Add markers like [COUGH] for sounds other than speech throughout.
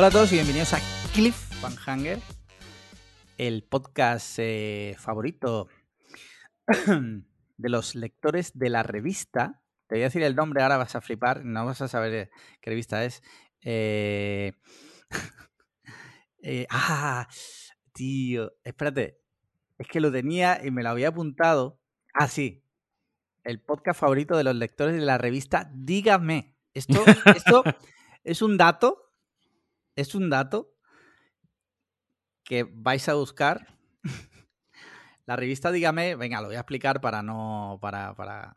Hola a todos y bienvenidos a Cliff Van Hanger, el podcast eh, favorito [CLEARS THROAT] de los lectores de la revista. Te voy a decir el nombre, ahora vas a flipar, no vas a saber qué revista es. Eh, [LAUGHS] eh, ah, tío, espérate, es que lo tenía y me lo había apuntado. Ah, sí, el podcast favorito de los lectores de la revista Dígame. Esto, esto [LAUGHS] es un dato es un dato que vais a buscar. [LAUGHS] La revista Dígame, venga, lo voy a explicar para no. para. para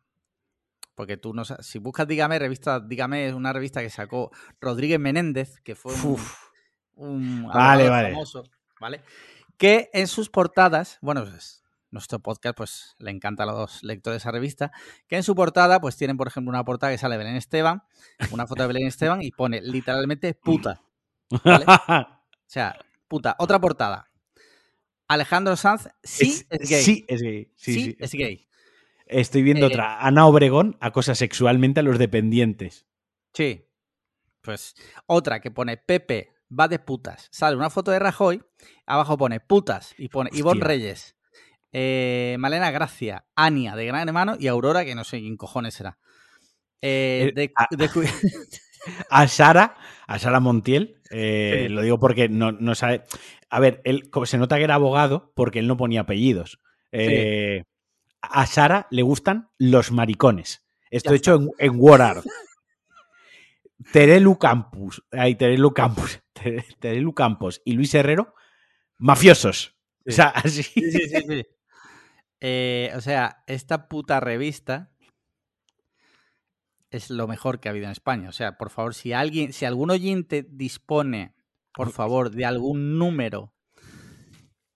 porque tú no sabes. Si buscas Dígame, revista Dígame es una revista que sacó Rodríguez Menéndez, que fue un, vale, vale. famoso, ¿vale? Que en sus portadas, bueno, pues, nuestro podcast pues le encanta a los lectores de esa revista, que en su portada pues tienen, por ejemplo, una portada que sale Belén Esteban, una foto de Belén Esteban y pone literalmente [LAUGHS] puta. [LAUGHS] o sea, puta, otra portada. Alejandro Sanz sí es, gay. Sí es gay. Sí, es gay. Estoy viendo eh, otra. Ana Obregón acosa sexualmente a los dependientes. Sí. Pues otra que pone Pepe va de putas. Sale una foto de Rajoy, abajo pone putas y pone Ivonne Reyes, eh, Malena Gracia, Ania de Gran Hermano y Aurora, que no sé quién cojones será. Eh, de, ah. [LAUGHS] a Sara, a Sara Montiel, eh, lo digo porque no, sabe. A ver, él se nota que era abogado porque él no ponía apellidos. Eh, a Sara le gustan los maricones. Esto hecho en, en WordArt. Terelu Campus, ay, Terelu Campus, [LAUGHS] Terelu Campos y Luis Herrero, mafiosos. O sea, [LAUGHS] así. Sí, sí, sí. Eh, o sea, esta puta revista es lo mejor que ha habido en España. O sea, por favor, si alguien, si algún oyente dispone, por favor, de algún número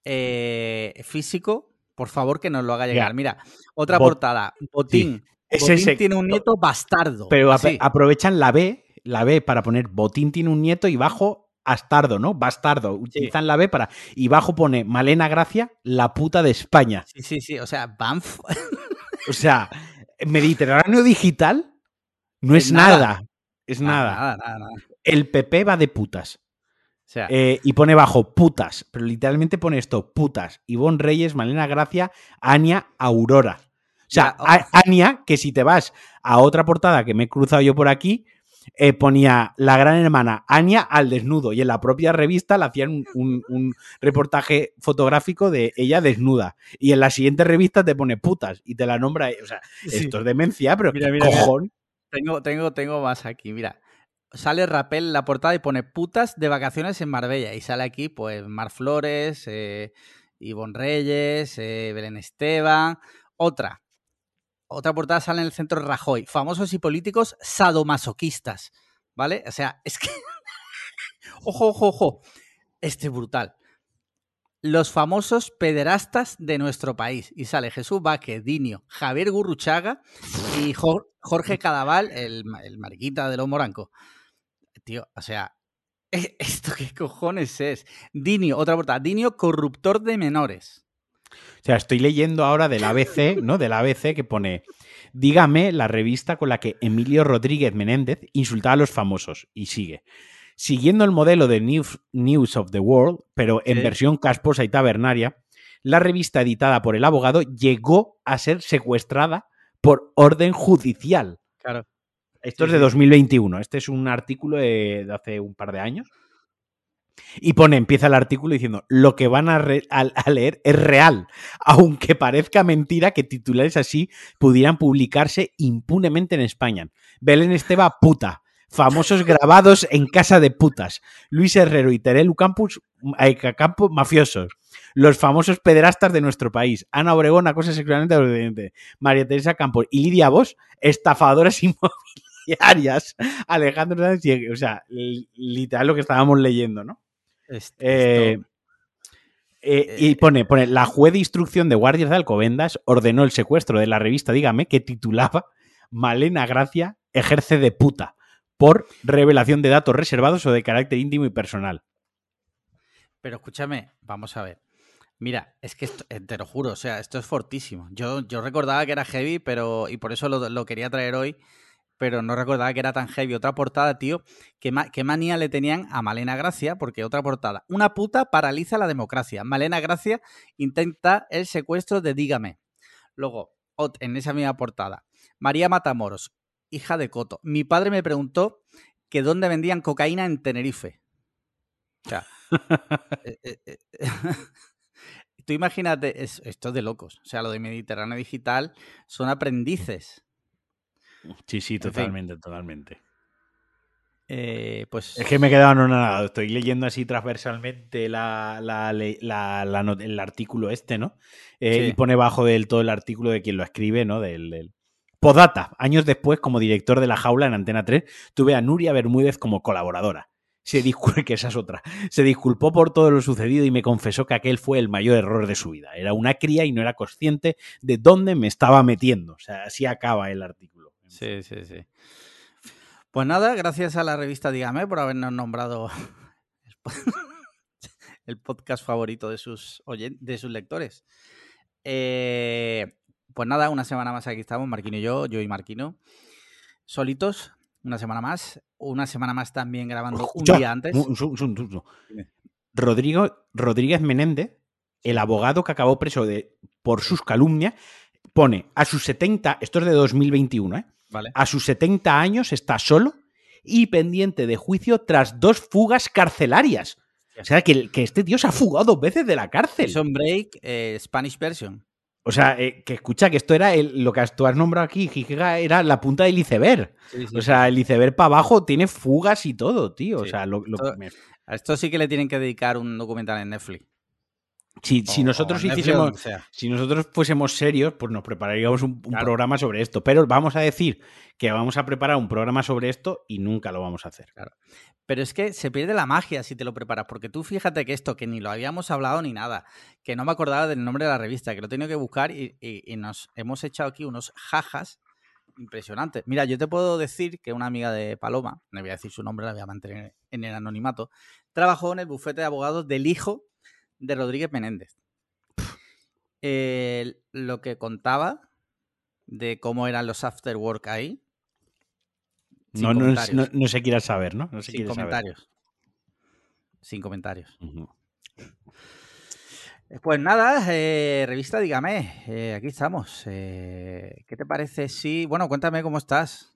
eh, físico, por favor que nos lo haga llegar. Mira, otra portada. Botín. Botín tiene un nieto bastardo. Pero aprovechan la B, la B para poner Botín tiene un nieto y bajo Astardo, ¿no? Bastardo. Utilizan la B para. Y bajo pone Malena Gracia, la puta de España. Sí, sí, sí. O sea, Banff. o sea, Mediterráneo digital no es, nada. Es nada. Nada, nada, El PP va de putas. O sea, eh, y pone bajo putas, pero literalmente pone esto, putas. Ivonne Reyes, Malena Gracia, Ania Aurora. O sea, Ania, que si te vas a otra portada que me he cruzado yo por aquí, eh, ponía la gran hermana Ania al desnudo y en la propia revista le hacían un, reportaje fotográfico de ella desnuda y en la siguiente revista te pone putas y te la nombra, o sea, esto es demencia, pero mira, mira, cojón. Tengo, tengo, tengo más aquí, mira. Sale Rapel en la portada y pone putas de vacaciones en Marbella. Y sale aquí, pues, Mar Flores, eh, Ivonne Reyes, eh, Belén Esteban. Otra. Otra portada sale en el centro Rajoy. Famosos y políticos sadomasoquistas. ¿Vale? O sea, [LAUGHS] es que. ojo, ojo, ojo. Este es brutal los famosos pederastas de nuestro país. Y sale Jesús Vázquez, Dinio, Javier Gurruchaga y Jorge Cadaval, el, mariquita de los morancos. Tío, o sea, e, ¿esto qué cojones es? Dinio, otra portada. Dinio, corruptor de menores. O sea, estoy leyendo ahora del ABC, ¿no? Del ABC que pone. Dígame la revista con la que Emilio Rodríguez Menéndez insultaba a los famosos. Y sigue. Siguiendo el modelo de News, of the World, pero en versión casposa y tabernaria, la revista editada por el abogado llegó a ser secuestrada por orden judicial. Claro. Esto es de 2021. Este es un artículo de, hace un par de años. Y pone, empieza el artículo diciendo, lo que van a, a, leer es real, aunque parezca mentira que titulares así pudieran publicarse impunemente en España. Belén Esteba, puta. Famosos grabados en casa de putas. Luis Herrero y Terelu Campus, Campos mafiosos. Los famosos pederastas de nuestro país. Ana Obregón, acosa sexualmente a María Teresa Campos y Lidia Vos, estafadoras [LAUGHS] inmobiliarias. Alejandro Sánchez, o sea, literal lo que estábamos leyendo, ¿no? Eh, eh, y eh, pone, pone, la juez de instrucción de guardias de Alcobendas ordenó el secuestro de la revista Dígame que titulaba Malena Gracia ejerce de puta por revelación de datos reservados o de carácter íntimo y personal. Pero escúchame, vamos a ver. Mira, es que eh, te lo juro, o sea, esto es fortísimo. Yo, yo recordaba que era heavy, pero y por eso lo, quería traer hoy. pero no recordaba que era tan heavy. Otra portada, tío, ¿qué, qué manía le tenían a Malena Gracia, porque otra portada. Una puta paraliza la democracia. Malena Gracia intenta el secuestro de Dígame. Luego, en esa misma portada, María Matamoros, hija de Coto. Mi padre me preguntó que dónde vendían cocaína en Tenerife. O sea, [LAUGHS] eh, eh, eh, [LAUGHS] tú imagínate, esto es de locos. O sea, lo de Mediterráneo Digital son aprendices. Sí, sí, totalmente, totalmente. pues... Es que me he quedado anonadado. Estoy leyendo así transversalmente la, el artículo este, ¿no? Y pone bajo del todo el artículo de quien lo escribe, ¿no? del, Podata, años después, como director de La Jaula en Antena 3, tuve a Nuria Bermúdez como colaboradora. Se disculpó, [LAUGHS] que esa es otra. Se disculpó por todo lo sucedido y me confesó que aquel fue el mayor error de su vida. Era una cría y no era consciente de dónde me estaba metiendo. O sea, así acaba el artículo. Sí, sí, sí. Pues nada, gracias a la revista Dígame por habernos nombrado [LAUGHS] el podcast favorito de sus, de sus lectores. Eh, pues nada, una semana más aquí estamos, Marquino y yo, yo y Marquino, solitos, una semana más, una semana más también grabando un día antes. Rodrigo, Rodríguez Menéndez, el abogado que acabó preso de, por sus calumnias, pone a sus 70, esto es de 2021, ¿eh? Vale. a sus 70 años está solo y pendiente de juicio tras dos fugas carcelarias. O sea, que, que este tío se ha fugado dos veces de la cárcel. Son Break, eh, Spanish version. O sea, eh, que escucha que esto era lo que tú has nombrado aquí, era la punta del iceberg. o sea, el iceberg para abajo tiene fugas y todo, tío. O sea, lo, A esto sí que le tienen que dedicar un documental en Netflix. Si, si nosotros hiciésemos, si nosotros fuésemos serios, pues nos prepararíamos un, programa sobre esto. Pero vamos a decir que vamos a preparar un programa sobre esto y nunca lo vamos a hacer. Claro. Pero es que se pierde la magia si te lo preparas, porque tú fíjate que esto, que ni lo habíamos hablado ni nada, que no me acordaba del nombre de la revista, que lo he tenido que buscar y, nos hemos echado aquí unos jajas impresionantes. Mira, yo te puedo decir que una amiga de Paloma, no voy a decir su nombre, la voy a mantener en el anonimato, trabajó en el bufete de abogados del hijo de Rodríguez Menéndez. lo que contaba de cómo eran los after work ahí, no, no, se quiera saber, ¿no? Sin comentarios. Sin comentarios. Pues nada, eh, revista, dígame, eh, aquí estamos. Eh, ¿Qué te parece si... Bueno, cuéntame cómo estás.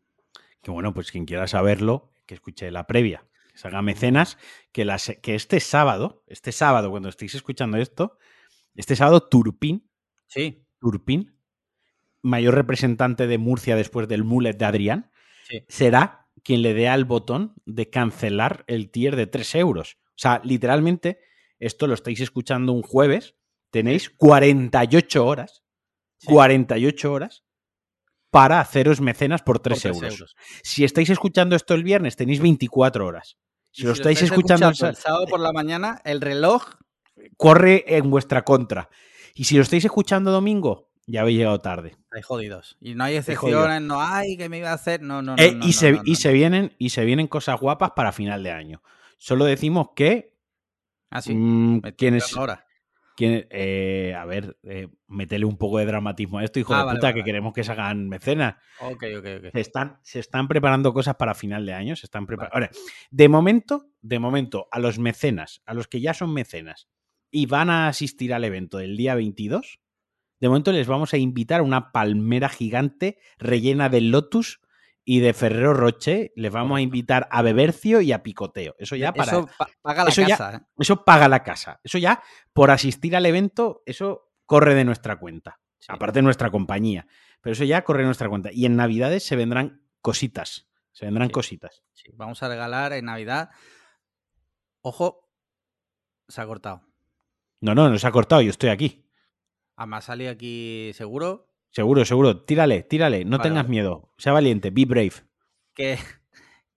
Que bueno, pues quien quiera saberlo, que escuche la previa, se haga mecenas, que, que este sábado, este sábado, cuando estéis escuchando esto, este sábado Turpin, sí. Turpin, mayor representante de Murcia después del mullet de Adrián, será quien le dé al botón de cancelar el tier de 3 euros. O sea, literalmente, esto lo estáis escuchando un jueves, tenéis 48 horas, 48 horas para haceros mecenas por 3, euros. Si estáis escuchando esto el viernes, tenéis 24 horas. Si, lo estáis, escuchando, el sábado por la mañana, el reloj corre en vuestra contra. Y si lo estáis escuchando domingo, ya habéis llegado tarde. Hay jodidos. Y no hay excepciones, no hay que me iba a hacer. No, no, eh, no, y, se, y se vienen y se vienen cosas guapas para final de año. Solo decimos que. Ah, sí. Mmm. Ahora. Eh, a ver, eh, metele un poco de dramatismo a esto, hijo ah, de puta, que queremos que se hagan mecenas. Ok, ok, ok. Se están, se están preparando cosas para final de año, se están preparando. Ahora, de momento, de momento, a los mecenas, a los que ya son mecenas y van a asistir al evento del día 22, de momento les vamos a invitar a una palmera gigante rellena de lotus y de Ferrero Roche. Les vamos a invitar a Bebercio y a Picoteo. Eso ya para. Eso paga la casa. ¿eh? Eso paga la casa. Eso ya, por asistir al evento, eso corre de nuestra cuenta. Aparte de nuestra compañía. Pero eso ya corre de nuestra cuenta. Y en Navidades se vendrán cositas. Se vendrán cositas. Sí, vamos a regalar en Navidad. Ojo, se ha cortado. No, no, no se ha cortado, yo estoy aquí. Además salí aquí seguro. Seguro, seguro. Tírale, tírale. No tengas miedo. Sea valiente. Be brave. Que,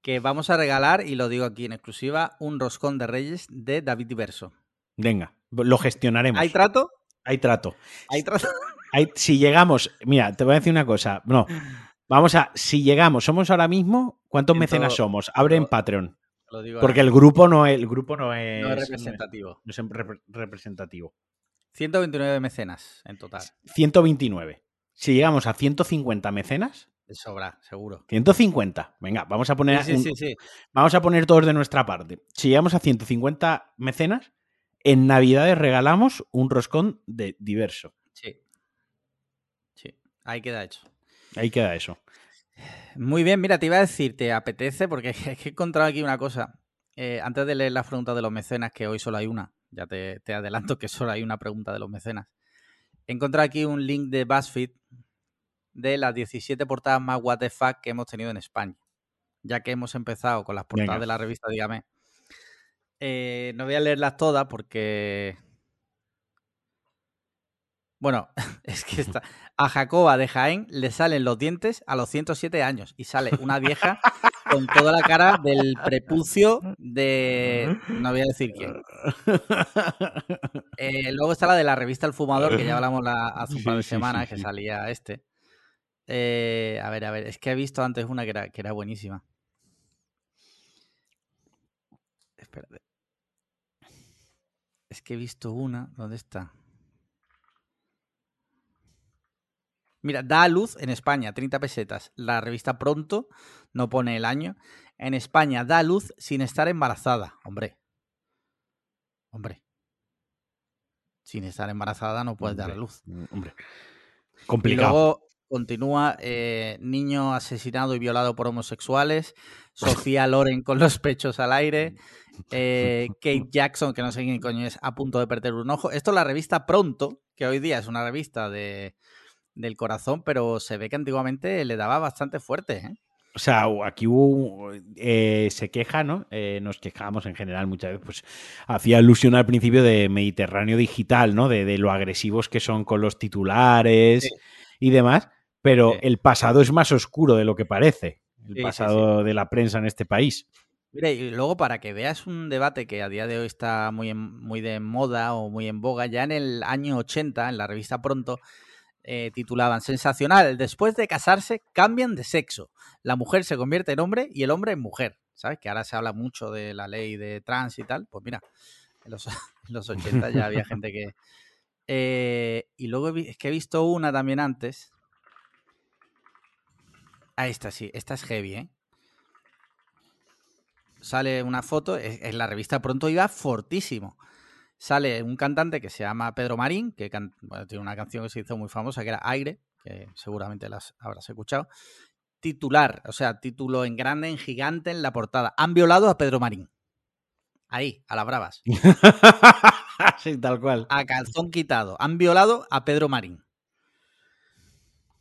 que vamos a regalar, y lo digo aquí en exclusiva, un roscón de Reyes de David Diverso. Venga, lo gestionaremos. ¿Hay trato? Hay trato. Hay trato. si llegamos, mira, te voy a decir una cosa. No, vamos a, si llegamos, somos ahora mismo, ¿cuántos mecenas somos? Abre en Patreon. Porque el grupo no es, el grupo no es, no es representativo. No es, representativo. 129 mecenas en total. 129. Si llegamos a 150 mecenas, sobra, seguro. 150. Venga, vamos a poner. Sí, sí, sí, sí. Vamos a poner todos de nuestra parte. Si llegamos a 150 mecenas, en Navidades regalamos un roscón de diverso. Sí. Sí, ahí queda hecho. Ahí queda eso. Muy bien, mira, te iba a decir, ¿te apetece? Porque [LAUGHS] es que he encontrado aquí una cosa. Eh, antes de leer las preguntas de los mecenas, que hoy solo hay una, ya te, te adelanto que solo hay una pregunta de los mecenas. He encontrado aquí un link de BuzzFeed de las 17 portadas más what the fuck que hemos tenido en España. Ya que hemos empezado con las portadas Venga. de la revista, dígame. Eh, no voy a leerlas todas porque. Bueno, [LAUGHS] es que está. A Jacoba de Jaén le salen los dientes a los 107 años y sale una vieja con toda la cara del [LAUGHS] prepucio de. No voy a decir quién. Eh, luego está la de la revista El Fumador, que ya hablamos la- [LAUGHS] hace un par de Sí, semanas, sí, que salía este. Eh, a ver, a ver, es que he visto antes una que era, que era buenísima. Espérate. Es que he visto una. ¿Dónde está? Mira, da a luz en España, 30 pesetas. La revista Pronto no pone el año. En España da a luz sin estar embarazada. Hombre. Hombre. Sin estar embarazada no puedes dar a Hombre, luz. Hombre. Y Complicado. luego continúa eh, niño asesinado y violado por homosexuales, [LAUGHS] Sofía Loren con los pechos al aire, eh, Kate Jackson, que no sé quién coño es, a punto de perder un ojo. Esto es la revista Pronto, que hoy día es una revista de, del corazón, pero se ve que antiguamente le daba bastante fuerte. ¿eh? O sea, aquí hubo, eh, se queja, ¿no? Eh, nos quejamos en general muchas veces, pues hacía alusión al principio de Mediterráneo Digital, ¿no? De, de lo agresivos que son con los titulares Sí. y demás, pero Sí. el pasado es más oscuro de lo que parece, el Sí, pasado de la prensa en este país. Mira, y luego para que veas un debate que a día de hoy está muy, en- muy de moda o muy en boga, ya en el año 80, en la revista Pronto, eh, titulaban Sensacional, después de casarse cambian de sexo. La mujer se convierte en hombre y el hombre en mujer. ¿Sabes? Que ahora se habla mucho de la ley de trans y tal. Pues mira, en los, [LAUGHS] en los 80 ya había gente que... Eh, y luego vi- es que he visto una también antes. Ah, esta sí, esta es heavy, ¿eh? Sale una foto, es- en la revista pronto iba fortísimo. Sale un cantante que se llama Pedro Marín, que bueno, tiene una canción que se hizo muy famosa, que era Aire, que seguramente las habrás escuchado. Titular, o sea, título en grande, en gigante en la portada. Han violado a Pedro Marín. Ahí, a las bravas. [LAUGHS] sí, tal cual. A calzón quitado. Han violado a Pedro Marín.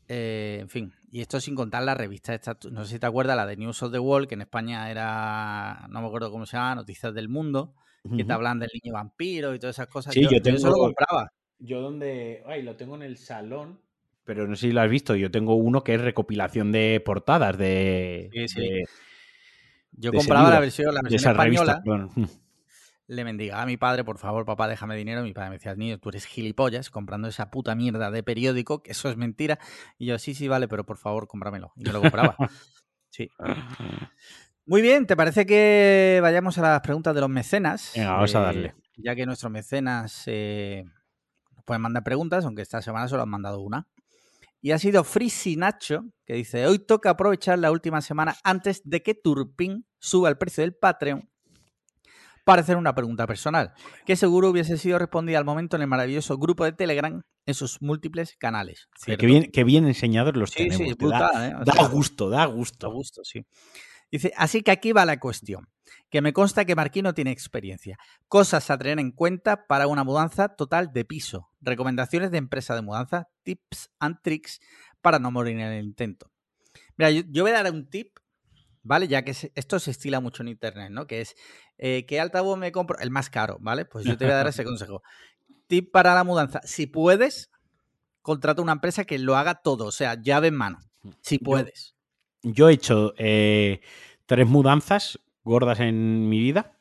Eh, en fin, y esto sin contar la revista esta, no sé si te acuerdas, la de News of the World, que en España era, no me acuerdo cómo se llama, Noticias del Mundo, que te hablan del niño vampiro y todas esas cosas. Sí, yo eso lo tengo- compraba. Yo donde... Ay, lo tengo en el salón. Pero no sé si lo has visto. Yo tengo uno que es recopilación de portadas de... Sí, sí. de- Yo de compraba la versión, la de versión esa revista. española, perdón. [LAUGHS] le mendigaba a mi padre, por favor, papá, déjame dinero. Mi padre me decía, niño, tú eres gilipollas comprando esa puta mierda de periódico, que eso es mentira. Y yo, sí, sí, vale, pero por favor, cómpramelo. Y me lo compraba. Sí. [LAUGHS] Muy bien, ¿te parece que vayamos a las preguntas de los mecenas? Venga, vamos a darle. Ya que nuestros mecenas eh, nos pueden mandar preguntas, aunque esta semana solo han mandado una. Y ha sido Frisi Nacho, que dice, hoy toca aprovechar la última semana antes de que Turpin suba el precio del Patreon para hacer una pregunta personal, que seguro hubiese sido respondida al momento en el maravilloso grupo de Telegram en sus múltiples canales. Qué ¿cierto? bien, qué bien enseñados los Sí, tenemos. sí, da, ¿eh? O da sea, gusto, da gusto. gusto, sí. Dice, así que aquí va la cuestión, que me consta que Marquino tiene experiencia. Cosas a tener en cuenta para una mudanza total de piso. Recomendaciones de empresa de mudanza, tips and tricks para no morir en el intento. Mira, yo, yo voy a dar un tip, ¿vale? Ya que se- esto se estila mucho en internet, ¿no? Que es, eh, ¿qué altavoz me compro? El más caro, ¿vale? Pues yo te voy a dar ese [LAUGHS] consejo. Tip para la mudanza. Si puedes, contrata una empresa que lo haga todo, o sea, llave en mano. Si puedes. Yo he hecho eh, tres mudanzas gordas en mi vida.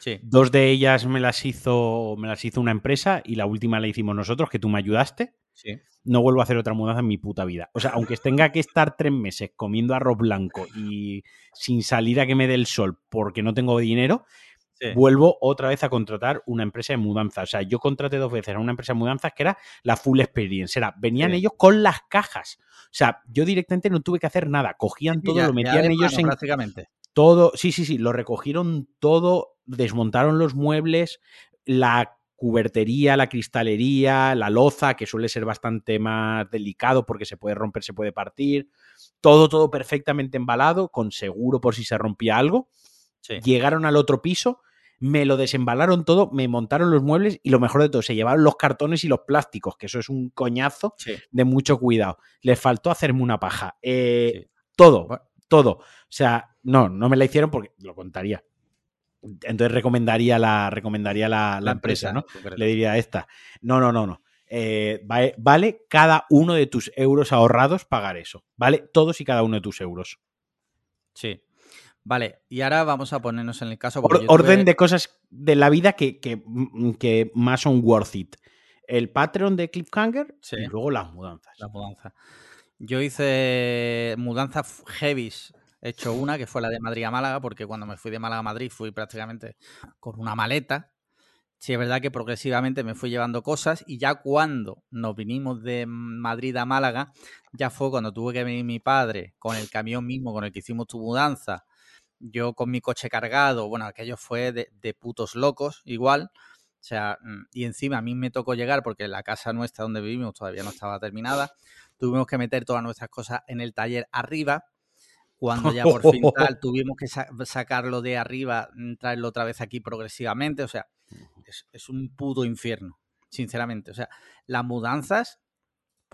Sí. Dos de ellas me las hizo, me las hizo una empresa y la última la hicimos nosotros, que tú me ayudaste. Sí. No vuelvo a hacer otra mudanza en mi puta vida. O sea, aunque tenga que estar tres meses comiendo arroz blanco y sin salir a que me dé el sol porque no tengo dinero, Sí. vuelvo otra vez a contratar una empresa de mudanza. O sea, yo contraté dos veces a una empresa de mudanzas que era la full experience. Era, venían Sí. ellos con las cajas. O sea, yo directamente no tuve que hacer nada. Cogían todo, Ya- lo metían ellos mano, en prácticamente. todo. Sí, sí, sí, lo recogieron todo, desmontaron los muebles, la cubertería, la cristalería, la loza, que suele ser bastante más delicado porque se puede romper, se puede partir. Todo, todo perfectamente embalado, con seguro por si se rompía algo. Sí. Llegaron al otro piso, me lo desembalaron todo, me montaron los muebles y lo mejor de todo, se llevaron los cartones y los plásticos, que eso es un coñazo Sí. de mucho cuidado. Les faltó hacerme una paja. Eh, Sí. Todo, todo. O sea, no, no me la hicieron porque lo contaría. Entonces recomendaría la, recomendaría la, la empresa, ¿no? Le diría a esta. No, no, no, no. Eh, va- vale cada uno de tus euros ahorrados pagar eso. Vale todos y cada uno de tus euros. Sí. Vale, y ahora vamos a ponernos en el caso. Or- orden de cosas de la vida que, que, mm, que más son worth it. El Patreon de Cliffhanger Sí. y luego las mudanzas. La mudanza. Yo hice mudanzas heavies. He hecho una que fue la de Madrid a Málaga, porque cuando me fui de Málaga a Madrid fui prácticamente con una maleta. Sí, es verdad que progresivamente me fui llevando cosas y ya cuando nos vinimos de Madrid a Málaga, ya fue cuando tuve que venir mi padre con el camión mismo con el que hicimos tu mudanza, yo con mi coche cargado, bueno, aquello fue de, de putos locos igual. O sea, mm, y encima a mí me tocó llegar porque la casa nuestra donde vivimos todavía no estaba terminada. Tuvimos que meter todas nuestras cosas en el taller arriba. Cuando ya por fin [LAUGHS] tal, tuvimos que sa- sacarlo de arriba, mm, traerlo otra vez aquí progresivamente. O sea, es, es un puto infierno, sinceramente. O sea, las mudanzas,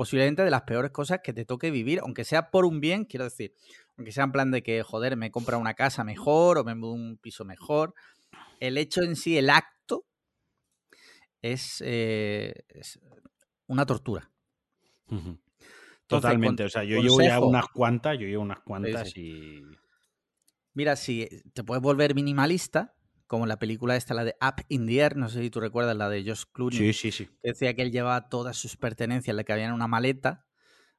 posiblemente de las peores cosas que te toque vivir, aunque sea por un bien, quiero decir, aunque sea en plan de que, joder, me compra una casa mejor o me mudo un piso mejor. El hecho en sí, el acto, es, eh, es una tortura. Totalmente. con- O sea, yo llevo ya consejo. unas cuantas, yo llevo unas cuantas sí. y. Mira, si te puedes volver minimalista, como la película esta, la de Up in the Air, no sé si tú recuerdas, la de Josh Clooney, Sí, sí, sí. que decía que él llevaba todas sus pertenencias, le cabían en una maleta,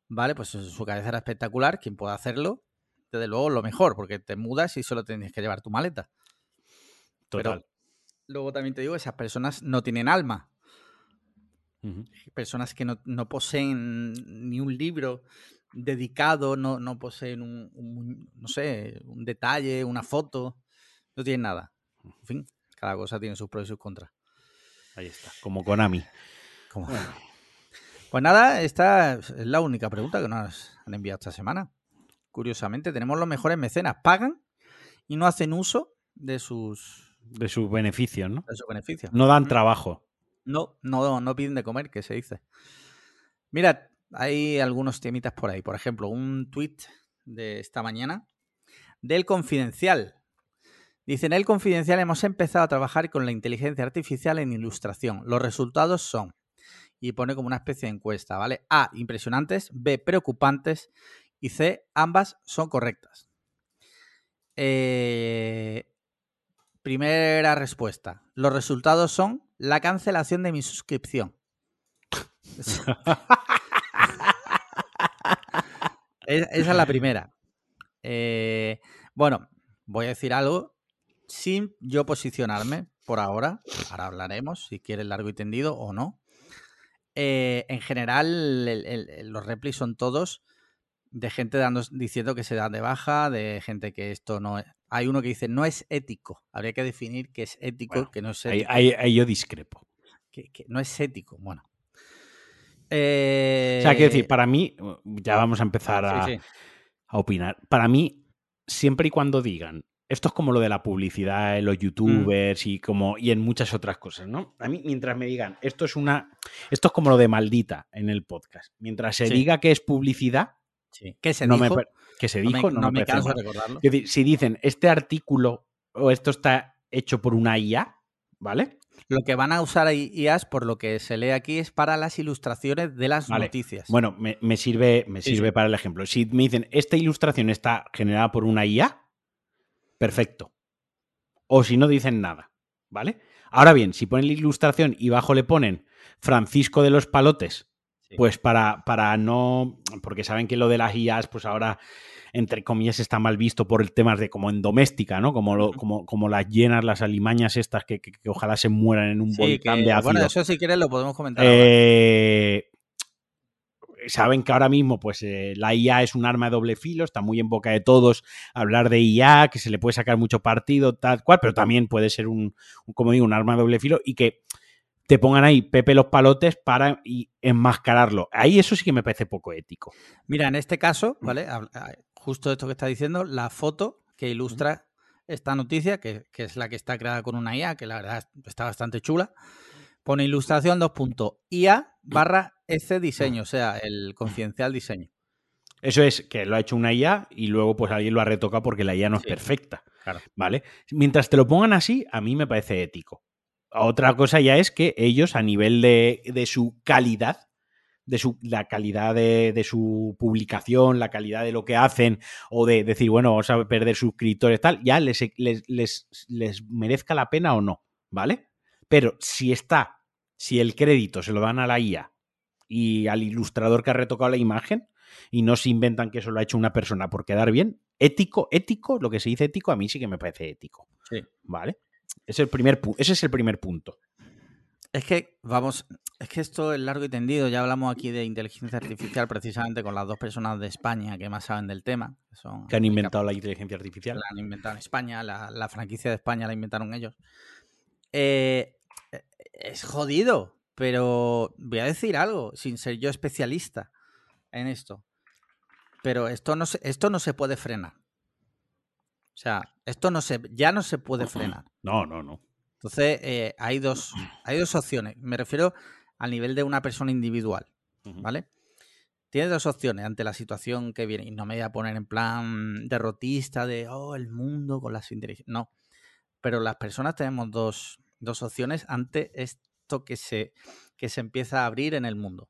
¿vale? Pues su cabeza era espectacular, quien pueda hacerlo, desde luego lo mejor, porque te mudas y solo tienes que llevar tu maleta. Total. Luego también te digo, esas personas no tienen alma, personas que no, no poseen ni un libro dedicado, no, no poseen un, un- no sé, un detalle, una foto, no tienen nada. En fin, cada cosa tiene sus pros y sus contras. Ahí está. Como Konami. Como- Pues nada, esta es la única pregunta que nos han enviado esta semana. Curiosamente, tenemos los mejores mecenas. Pagan y no hacen uso de sus, De sus beneficios, ¿no? de sus beneficios. No dan trabajo. No, no, no piden de comer, que se dice. Mira, hay algunos temitas por ahí. Por ejemplo, un tweet de esta mañana del Confidencial. Dice, en el Confidencial hemos empezado a trabajar con la inteligencia artificial en ilustración. Los resultados son, y pone como una especie de encuesta, ¿vale? A, impresionantes, B, preocupantes y C, ambas son correctas. Eh, primera respuesta. Los resultados son la cancelación de mi suscripción. [LAUGHS] Es- Esa es la primera. Eh, bueno, voy a decir algo sin yo posicionarme por ahora. Ahora hablaremos si quieres largo y tendido o no. Eh, en general, el- el- el- los replis son todos de gente dando, diciendo que se dan de baja, de gente que esto no es. Hay uno que dice no es ético. Habría que definir qué es ético, Bueno, que no es Ahí, ético. ahí- ahí yo discrepo. Que, que no es ético. Bueno. Eh, O sea, quiero decir, para mí, ya vamos a empezar a, sí, sí. a opinar. Para mí, siempre y cuando digan, esto es como lo de la publicidad en los Mm. youtubers y como y en muchas otras cosas, ¿no? A mí, mientras me digan, esto es una. Esto es como lo de maldita en el podcast. Mientras se Sí. diga que es publicidad, Sí. ¿Qué se no dijo? que se no me, dijo, no, no me me parece canso de recordarlo. Es decir, si dicen este artículo o esto está hecho por una IA, ¿vale? Lo que van a usar IAS, por lo que se lee aquí, es para las ilustraciones de las Vale. noticias. Bueno, me, me sirve, me Sí, sirve sí. para el ejemplo. Si me dicen, esta ilustración está generada por una IA, perfecto. O si no dicen nada, ¿vale? Ahora bien, si ponen la ilustración y bajo le ponen Francisco de los Palotes, Sí. pues para, para no. Porque saben que lo de las IAs, pues ahora entre comillas, está mal visto por el tema de como en doméstica, ¿no? Como, lo, como, como las llenas, las alimañas estas que, que, que ojalá se mueran en un Sí, volcán que, de ácido. bueno, eso si quieres lo podemos comentar. ahora. Eh, saben que ahora mismo pues eh, la IA es un arma de doble filo, está muy en boca de todos hablar de IA, que se le puede sacar mucho partido, tal cual, pero también puede ser un, un, como digo, un arma de doble filo y que te pongan ahí Pepe los palotes para enmascararlo. Ahí eso sí que me parece poco ético. Mira, en este caso, ¿vale? Hab- ah, Justo esto que está diciendo, la foto que ilustra esta noticia, que, que es la que está creada con una IA, que la verdad está bastante chula, pone ilustración dos puntos, IA barra ese diseño, o sea, el confidencial diseño. Eso es que lo ha hecho una IA y luego pues alguien lo ha retocado porque la IA no es perfecta. Claro. ¿Vale? Mientras te lo pongan así, a mí me parece ético. Otra cosa ya es que ellos, a nivel de, de su calidad, de su, la calidad de, de su publicación, la calidad de lo que hacen, o de decir, bueno, vamos a perder suscriptores, tal, ya les, les, les, les merezca la pena o no, ¿vale? Pero si está, si el crédito se lo dan a la IA y al ilustrador que ha retocado la imagen, y no se inventan que eso lo ha hecho una persona por quedar bien, ético, ético, lo que se dice ético, a mí sí que me parece ético. Sí. ¿Vale? Es el primer pu- ese es el primer punto. Es que, vamos, es que esto es largo y tendido. Ya hablamos aquí de inteligencia artificial precisamente con las dos personas de España que más saben del tema. Que, son Que han inventado la inteligencia artificial. la han inventado en España, la, la franquicia de España la inventaron ellos. Eh, es jodido, pero voy a decir algo, sin ser yo especialista en esto. Pero esto no se, esto no se puede frenar. O sea, esto no se, ya no se puede frenar. [CLEARS THROAT] No, no, no. Entonces, eh, hay, dos, hay dos opciones. Me refiero al nivel de una persona individual. ¿vale? Tienes dos opciones ante la situación que viene. Y no me voy a poner en plan derrotista de, oh, el mundo con las inteligencias. No. Pero las personas tenemos dos, dos opciones ante que se, que se empieza a abrir en el mundo.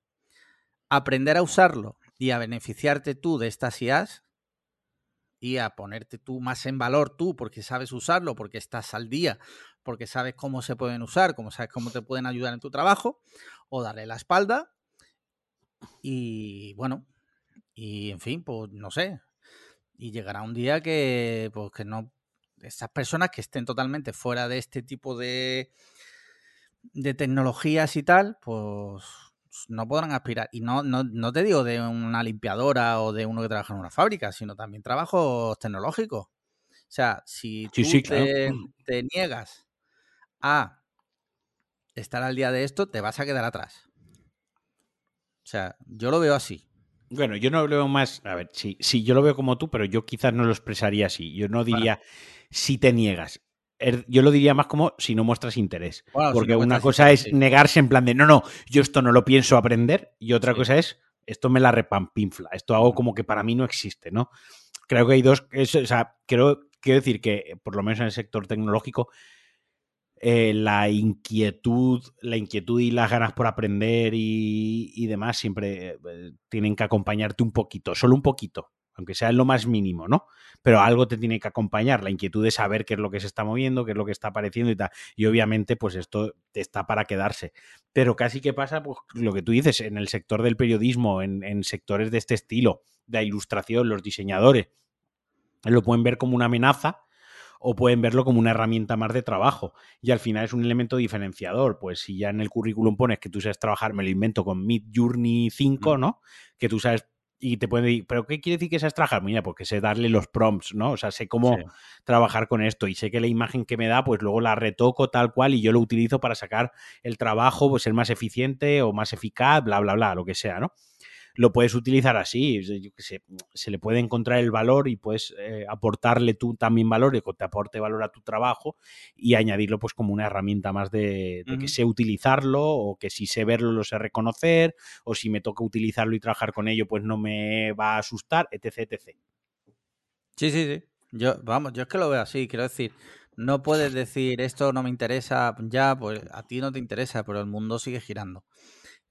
Aprender a usarlo y a beneficiarte tú de estas IAs y a ponerte tú más en valor tú porque sabes usarlo, porque estás al día, porque sabes cómo se pueden usar, como sabes cómo te pueden ayudar en tu trabajo, o darle la espalda y bueno, y en fin, pues no sé. Y llegará un día que, pues que no, esas personas que estén totalmente fuera de este tipo de, de tecnologías y tal, pues no podrán aspirar. Y no, no, no te digo de una limpiadora o de uno que trabaja en una fábrica, sino también trabajos tecnológicos. O sea, si Sí, tú sí, te, claro. te niegas a estar al día de esto, te vas a quedar atrás. O sea, yo lo veo así. Bueno, yo no lo veo más. A ver, sí, sí, yo lo veo como tú, pero yo quizás no lo expresaría así. Yo no diría si te niegas. Er- Yo lo diría más como si no muestras interés. Si Porque no una cosa es sí. negarse en plan de no, no, yo esto no lo pienso aprender. Y otra Sí. cosa es esto me la repampinfla. Esto hago como que para mí no existe, ¿no? Creo que hay dos. es- o sea, creo, quiero decir que, por lo menos en el sector tecnológico, eh, la inquietud, la inquietud y las ganas por aprender y, y demás siempre eh, tienen que acompañarte un poquito, solo un poquito, aunque sea en lo más mínimo, ¿no? Pero algo te tiene que acompañar, la inquietud de saber qué es lo que se está moviendo, qué es lo que está apareciendo y tal. Y obviamente, pues esto está para quedarse. Pero casi que pasa, pues lo que tú dices, en el sector del periodismo, en, en sectores de este estilo, de la ilustración, los diseñadores, lo pueden ver como una amenaza o pueden verlo como una herramienta más de trabajo. Y al final es un elemento diferenciador. Pues si ya en el currículum pones que tú sabes trabajar, me lo invento con Mid Journey 5, Mm. ¿no? Que tú sabes y te pueden decir, ¿pero qué quiere decir que sabes trabajar? Mira, porque sé darle los prompts, ¿no? O sea, sé cómo Sí. trabajar con esto y sé que la imagen que me da, pues luego la retoco tal cual y yo lo utilizo para sacar el trabajo, pues ser más eficiente o más eficaz, bla, bla, bla, lo que sea, ¿no? Lo puedes utilizar así, yo qué sé, se le puede encontrar el valor y puedes eh, aportarle tú también valor y que te aporte valor a tu trabajo y añadirlo pues como una herramienta más de, de que sé utilizarlo o que si sé verlo lo sé reconocer o si me toca utilizarlo y trabajar con ello pues no me va a asustar, etc, etc. Sí, sí, sí. Yo, vamos, yo es que lo veo así, quiero decir, no puedes decir esto no me interesa, ya, pues a ti no te interesa, pero el mundo sigue girando.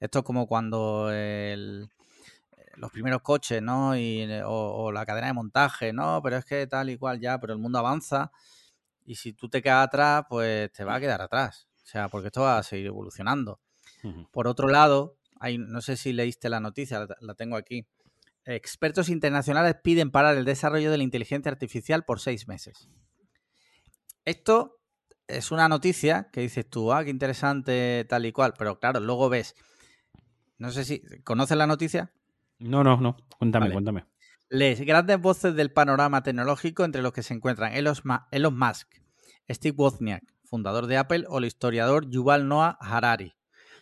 Esto es como cuando el- los primeros coches, ¿no? Y, o, o la cadena de montaje, ¿no? Pero es que tal y cual ya, pero el mundo avanza y si tú te quedas atrás, pues te va a quedar atrás. O sea, porque esto va a seguir evolucionando. Por otro lado, hay, no sé si leíste la noticia, la, la tengo aquí. expertos internacionales piden parar el desarrollo de la inteligencia artificial por seis meses. Esto es una noticia que dices tú, ah, qué interesante, tal y cual, pero claro, luego ves, no sé si, ¿conoces la noticia? No, no, no, cuéntame, cuéntame. Lees grandes voces del panorama tecnológico entre los que se encuentran Elon, Elon Musk, Steve Wozniak, fundador de Apple, o el historiador Yuval Noah Harari.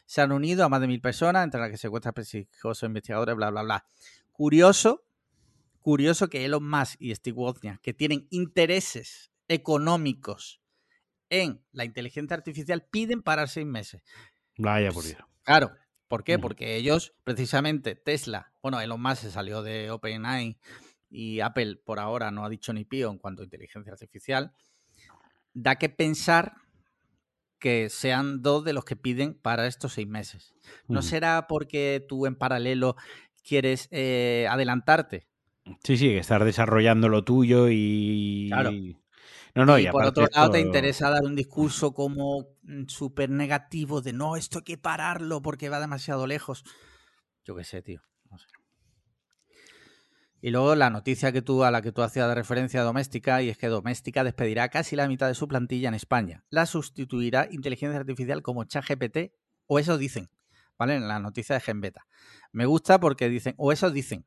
Se han unido a más de mil personas, entre las que se encuentran prestigiosos investigadores, bla, bla, bla. Curioso, curioso que Elon Musk y Steve Wozniak, que tienen intereses económicos en la inteligencia artificial, piden parar seis meses. Vaya por Dios. Claro, ¿por qué? Porque ellos, precisamente, Tesla, bueno, Elon Musk se salió de OpenAI y Apple por ahora no ha dicho ni pío en cuanto a inteligencia artificial, da que pensar que sean dos de los que piden para estos seis meses. ¿No será porque tú en paralelo quieres eh, adelantarte? Sí, sí, estar desarrollando lo tuyo y... Claro. No, no, y, por otro lado te interesa dar un discurso como mm, súper negativo de no, esto hay que pararlo porque va demasiado lejos. Yo qué sé, tío. No sé. Y luego la noticia que tú, a la que tú hacías de referencia doméstica, y es que Doméstica despedirá casi la mitad de su plantilla en España. La sustituirá inteligencia artificial como ChatGPT, o eso dicen, ¿vale? En la noticia de Genbeta. Me gusta porque dicen, o eso dicen,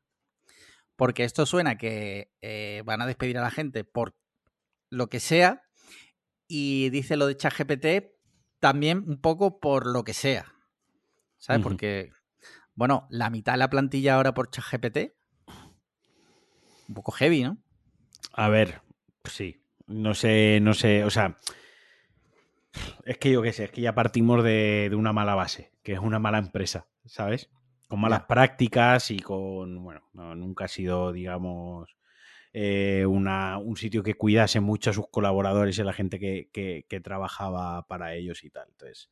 porque esto suena que eh, van a despedir a la gente por lo que sea, y dice lo de ChatGPT también un poco por lo que sea, ¿sabes? Porque, bueno, la mitad de la plantilla ahora por ChatGPT un poco heavy, ¿no? A ver, sí. No sé, no sé, o sea. Es que yo qué sé, es que ya partimos de, una mala base, que es una mala empresa, ¿sabes? Con malas prácticas y con. Bueno, nunca ha sido, digamos. Eh, una, un sitio que cuidase mucho a sus colaboradores y a la gente que, trabajaba para ellos y tal. Entonces,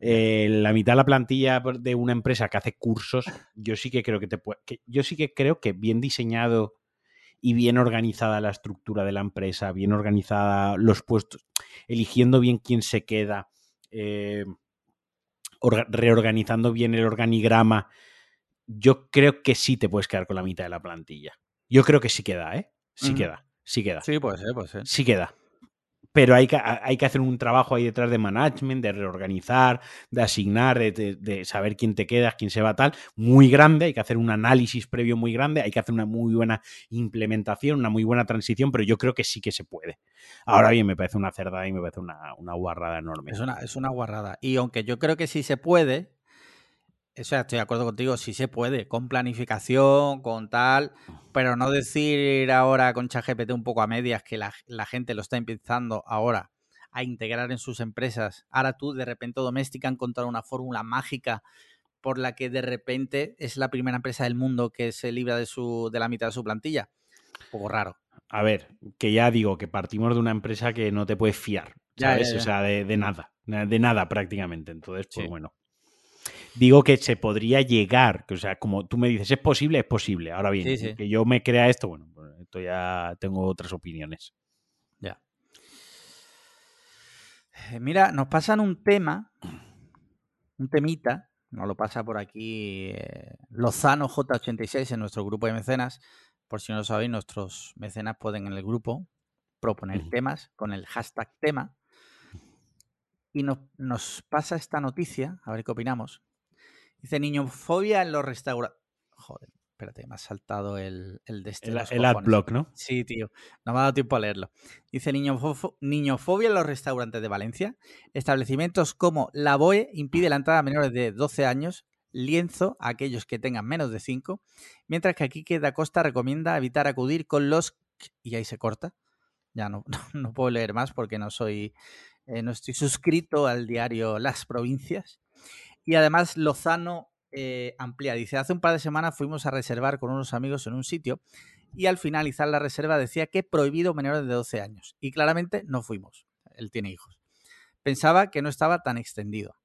eh, la mitad de la plantilla de una empresa que hace cursos, yo sí que creo que te puede, yo sí que creo que bien diseñado y bien organizada la estructura de la empresa, bien organizada los puestos, eligiendo bien quién se queda, eh, reorganizando bien el organigrama, yo creo que sí te puedes quedar con la mitad de la plantilla. Yo creo que sí queda, ¿eh? Sí queda, sí queda. Sí, puede ser, puede ser. Sí queda pero hay que, hay que hacer un trabajo ahí detrás de management, de reorganizar, de asignar, de, saber quién te quedas, quién se va tal, muy grande, hay que hacer un análisis previo muy grande, hay que hacer una muy buena implementación, una muy buena transición, pero yo creo que sí que se puede. Ahora bien, me parece una cerda y me parece una, una guarrada enorme. Es una, es una guarrada. Y aunque yo creo que sí se puede, o sea, estoy de acuerdo contigo, sí se puede, con planificación, con tal, pero no decir ahora con ChatGPT un poco a medias que la, gente lo está empezando ahora a integrar en sus empresas. Ahora tú de repente doméstica encontrar una fórmula mágica por la que de repente es la primera empresa del mundo que se libra de, su, de la mitad de su plantilla. Un poco raro. A ver, que ya digo que partimos de una empresa que no te puedes fiar, ¿sabes? O sea, de, nada, de nada prácticamente. Entonces, pues bueno. Digo que se podría llegar, que, o sea, como tú me dices, es posible, es posible. Ahora bien, que yo me crea esto, bueno, pues esto ya tengo otras opiniones. Ya. Eh, mira, nos pasan un tema, un temita, nos lo pasa por aquí eh, Lozano J86 en nuestro grupo de mecenas. Por si no lo sabéis, nuestros mecenas pueden en el grupo proponer temas con el hashtag tema. Y nos, nos pasa esta noticia, a ver qué opinamos, Dice niñofobia en los restaurantes. Joder, espérate, me ha saltado el, el de este. El, adblock, ¿no? Sí, tío. No me ha dado tiempo a leerlo. Dice niñofobia en los restaurantes de Valencia. Establecimientos como La Boe impide la entrada a menores de 12 años. Lienzo a aquellos que tengan menos de 5. Mientras que aquí queda Costa recomienda evitar acudir con los. Y ahí se corta. Ya [LAUGHS] no, no, puedo leer más porque no soy. Eh, no estoy suscrito al diario Las Provincias. Y además Lozano eh, amplía, dice, hace un par de semanas fuimos a reservar con unos amigos en un sitio y al finalizar la reserva decía que prohibido menores de 12 años. Y claramente no fuimos. Él tiene hijos. Pensaba que no estaba tan extendido.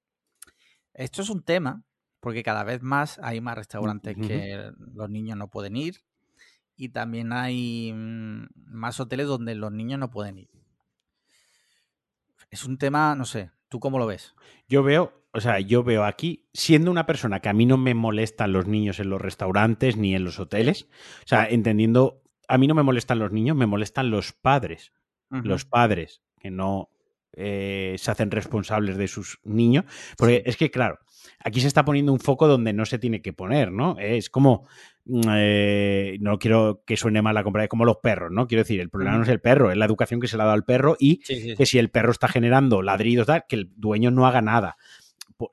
Esto es un tema porque cada vez más hay más restaurantes que los niños no pueden ir y también hay mm, más hoteles donde los niños no pueden ir. Es un tema, no sé, ¿tú cómo lo ves? Yo veo o sea, yo veo aquí, siendo una persona que a mí no me molestan los niños en los restaurantes ni en los hoteles, o sea, entendiendo, a mí no me molestan los niños, me molestan los padres. Los padres que no eh, se hacen responsables de sus niños. Porque es que, claro, aquí se está poniendo un foco donde no se tiene que poner, ¿no? Es como. Mm, eh, no quiero que suene mal la compra, es como los perros, ¿no? Quiero decir, el problema no es el perro, es la educación que se le ha dado al perro y que si el perro está generando ladridos, que el dueño no haga nada.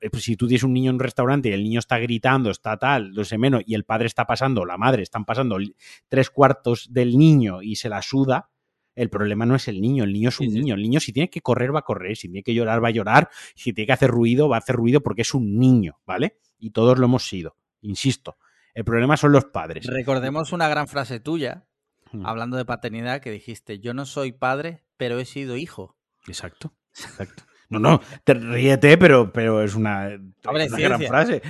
Eh, pues si tú tienes un niño en un restaurante y el niño está gritando, está tal, no sé menos, y el padre está pasando, la madre están pasando tres cuartos del niño y se la suda, el problema no es el niño, el niño es un niño. El niño si tiene que correr va a correr, si tiene que llorar va a llorar, si tiene que hacer ruido va a hacer ruido porque es un niño, ¿vale? Y todos lo hemos sido, insisto. El problema son los padres. Recordemos una gran frase tuya, hmm. hablando de paternidad, que dijiste, yo no soy padre, pero he sido hijo. Exacto, exacto. No, no, te ríete, pero, pero es una, gran frase.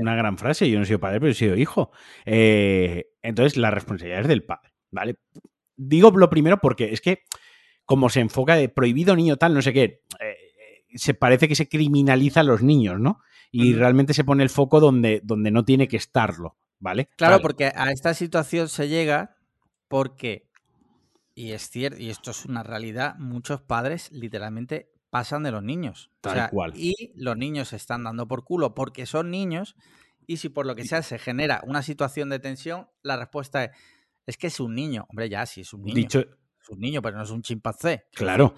una gran frase. Yo no he sido padre, pero he sido hijo. Eh, entonces, la responsabilidad es del padre, ¿vale? Digo lo primero porque es que, como se enfoca de prohibido niño tal, no sé qué, eh, se parece que se criminaliza a los niños, ¿no? Y realmente se pone el foco donde, donde no tiene que estarlo, ¿vale? Claro, porque a esta situación se llega porque, y es cierto, y esto es una realidad, muchos padres literalmente pasan de los niños. Tal cual. Y los niños se están dando por culo porque son niños y si por lo que sea se genera una situación de tensión, la respuesta es, es que es un niño. Hombre, ya, sí, es un niño. Dicho, es un niño, pero no es un chimpancé. Claro.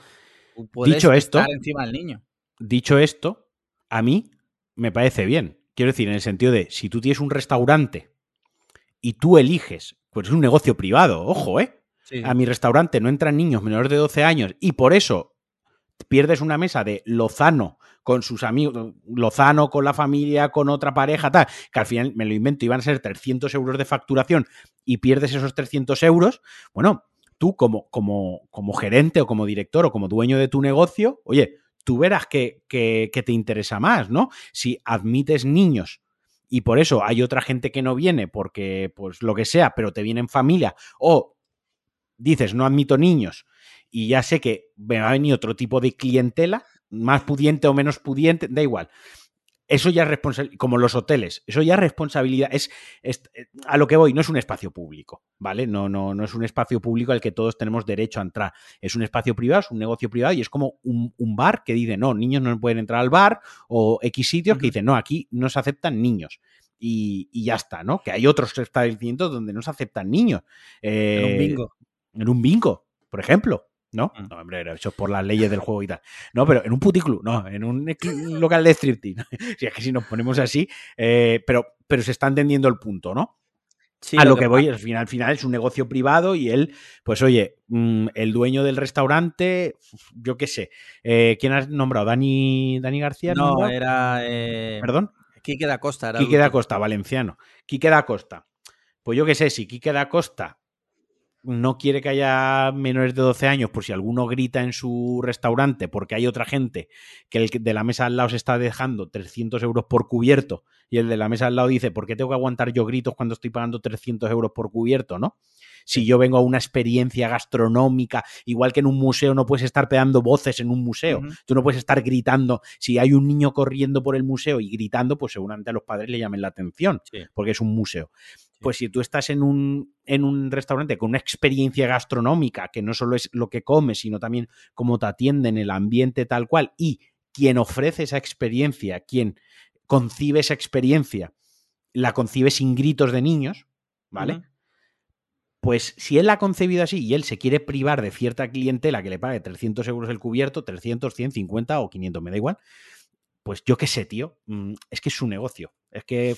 dicho esto, encima del niño. Dicho esto, a mí me parece bien. Quiero decir, en el sentido de, si tú tienes un restaurante y tú eliges, pues es un negocio privado, ojo, ¿eh? A mi restaurante no entran niños menores de 12 años y por eso pierdes una mesa de Lozano con sus amigos, Lozano con la familia, con otra pareja, tal, que al final me lo invento, iban a ser 300 euros de facturación y pierdes esos 300 euros, bueno, tú como, como, como gerente o como director o como dueño de tu negocio, oye, tú verás que, que, que te interesa más, ¿no? Si admites niños y por eso hay otra gente que no viene porque, pues lo que sea, pero te viene en familia, o dices, no admito niños, y ya sé que me va a venir otro tipo de clientela, más pudiente o menos pudiente, da igual. Eso ya es responsabilidad, como los hoteles, eso ya es responsabilidad, es, a lo que voy, no es un espacio público, ¿vale? No, no, no es un espacio público al que todos tenemos derecho a entrar. Es un espacio privado, es un negocio privado y es como un, bar que dice, no, niños no pueden entrar al bar, o X sitios que dicen, no, aquí no se aceptan niños. Y, ya está, ¿no? Que hay otros establecimientos donde no se aceptan niños. en un bingo. Eh, en un bingo, por ejemplo. ¿No? Mm. No, hombre, eso es por las leyes del juego y tal. No, pero en un puticlub, no, en un local de striptease. [LAUGHS] si es que si nos ponemos así, eh, pero, pero se está entendiendo el punto, ¿no? a lo, que, voy, al final, al final es un negocio privado y él, pues oye, mm, el dueño del restaurante, yo qué sé, eh, ¿quién has nombrado? ¿Dani, Dani García? No, era... Eh, ¿Perdón? Quique da Costa. Era Quique da Costa, valenciano. Quique da Costa. Pues yo qué sé, si Quique da Costa no quiere que haya menores de 12 años por si alguno grita en su restaurante porque hay otra gente que el de la mesa al lado se está dejando 300 euros por cubierto y el de la mesa al lado dice, ¿por qué tengo que aguantar yo gritos cuando estoy pagando 300 euros por cubierto? ¿no? Si yo vengo a una experiencia gastronómica, igual que en un museo no puedes estar pegando voces en un museo, tú no puedes estar gritando, si hay un niño corriendo por el museo y gritando, pues seguramente a los padres le llamen la atención, porque es un museo. Pues si tú estás en un, en un restaurante con una experiencia gastronómica, que no solo es lo que comes, sino también cómo te atienden, el ambiente tal cual, y quien ofrece esa experiencia, quien concibe esa experiencia, la concibe sin gritos de niños, ¿vale? Pues si él la ha concebido así y él se quiere privar de cierta clientela que le pague 300 euros el cubierto, 300, 150 o 500, me da igual, pues yo qué sé, tío, mm, es que es su negocio. Es que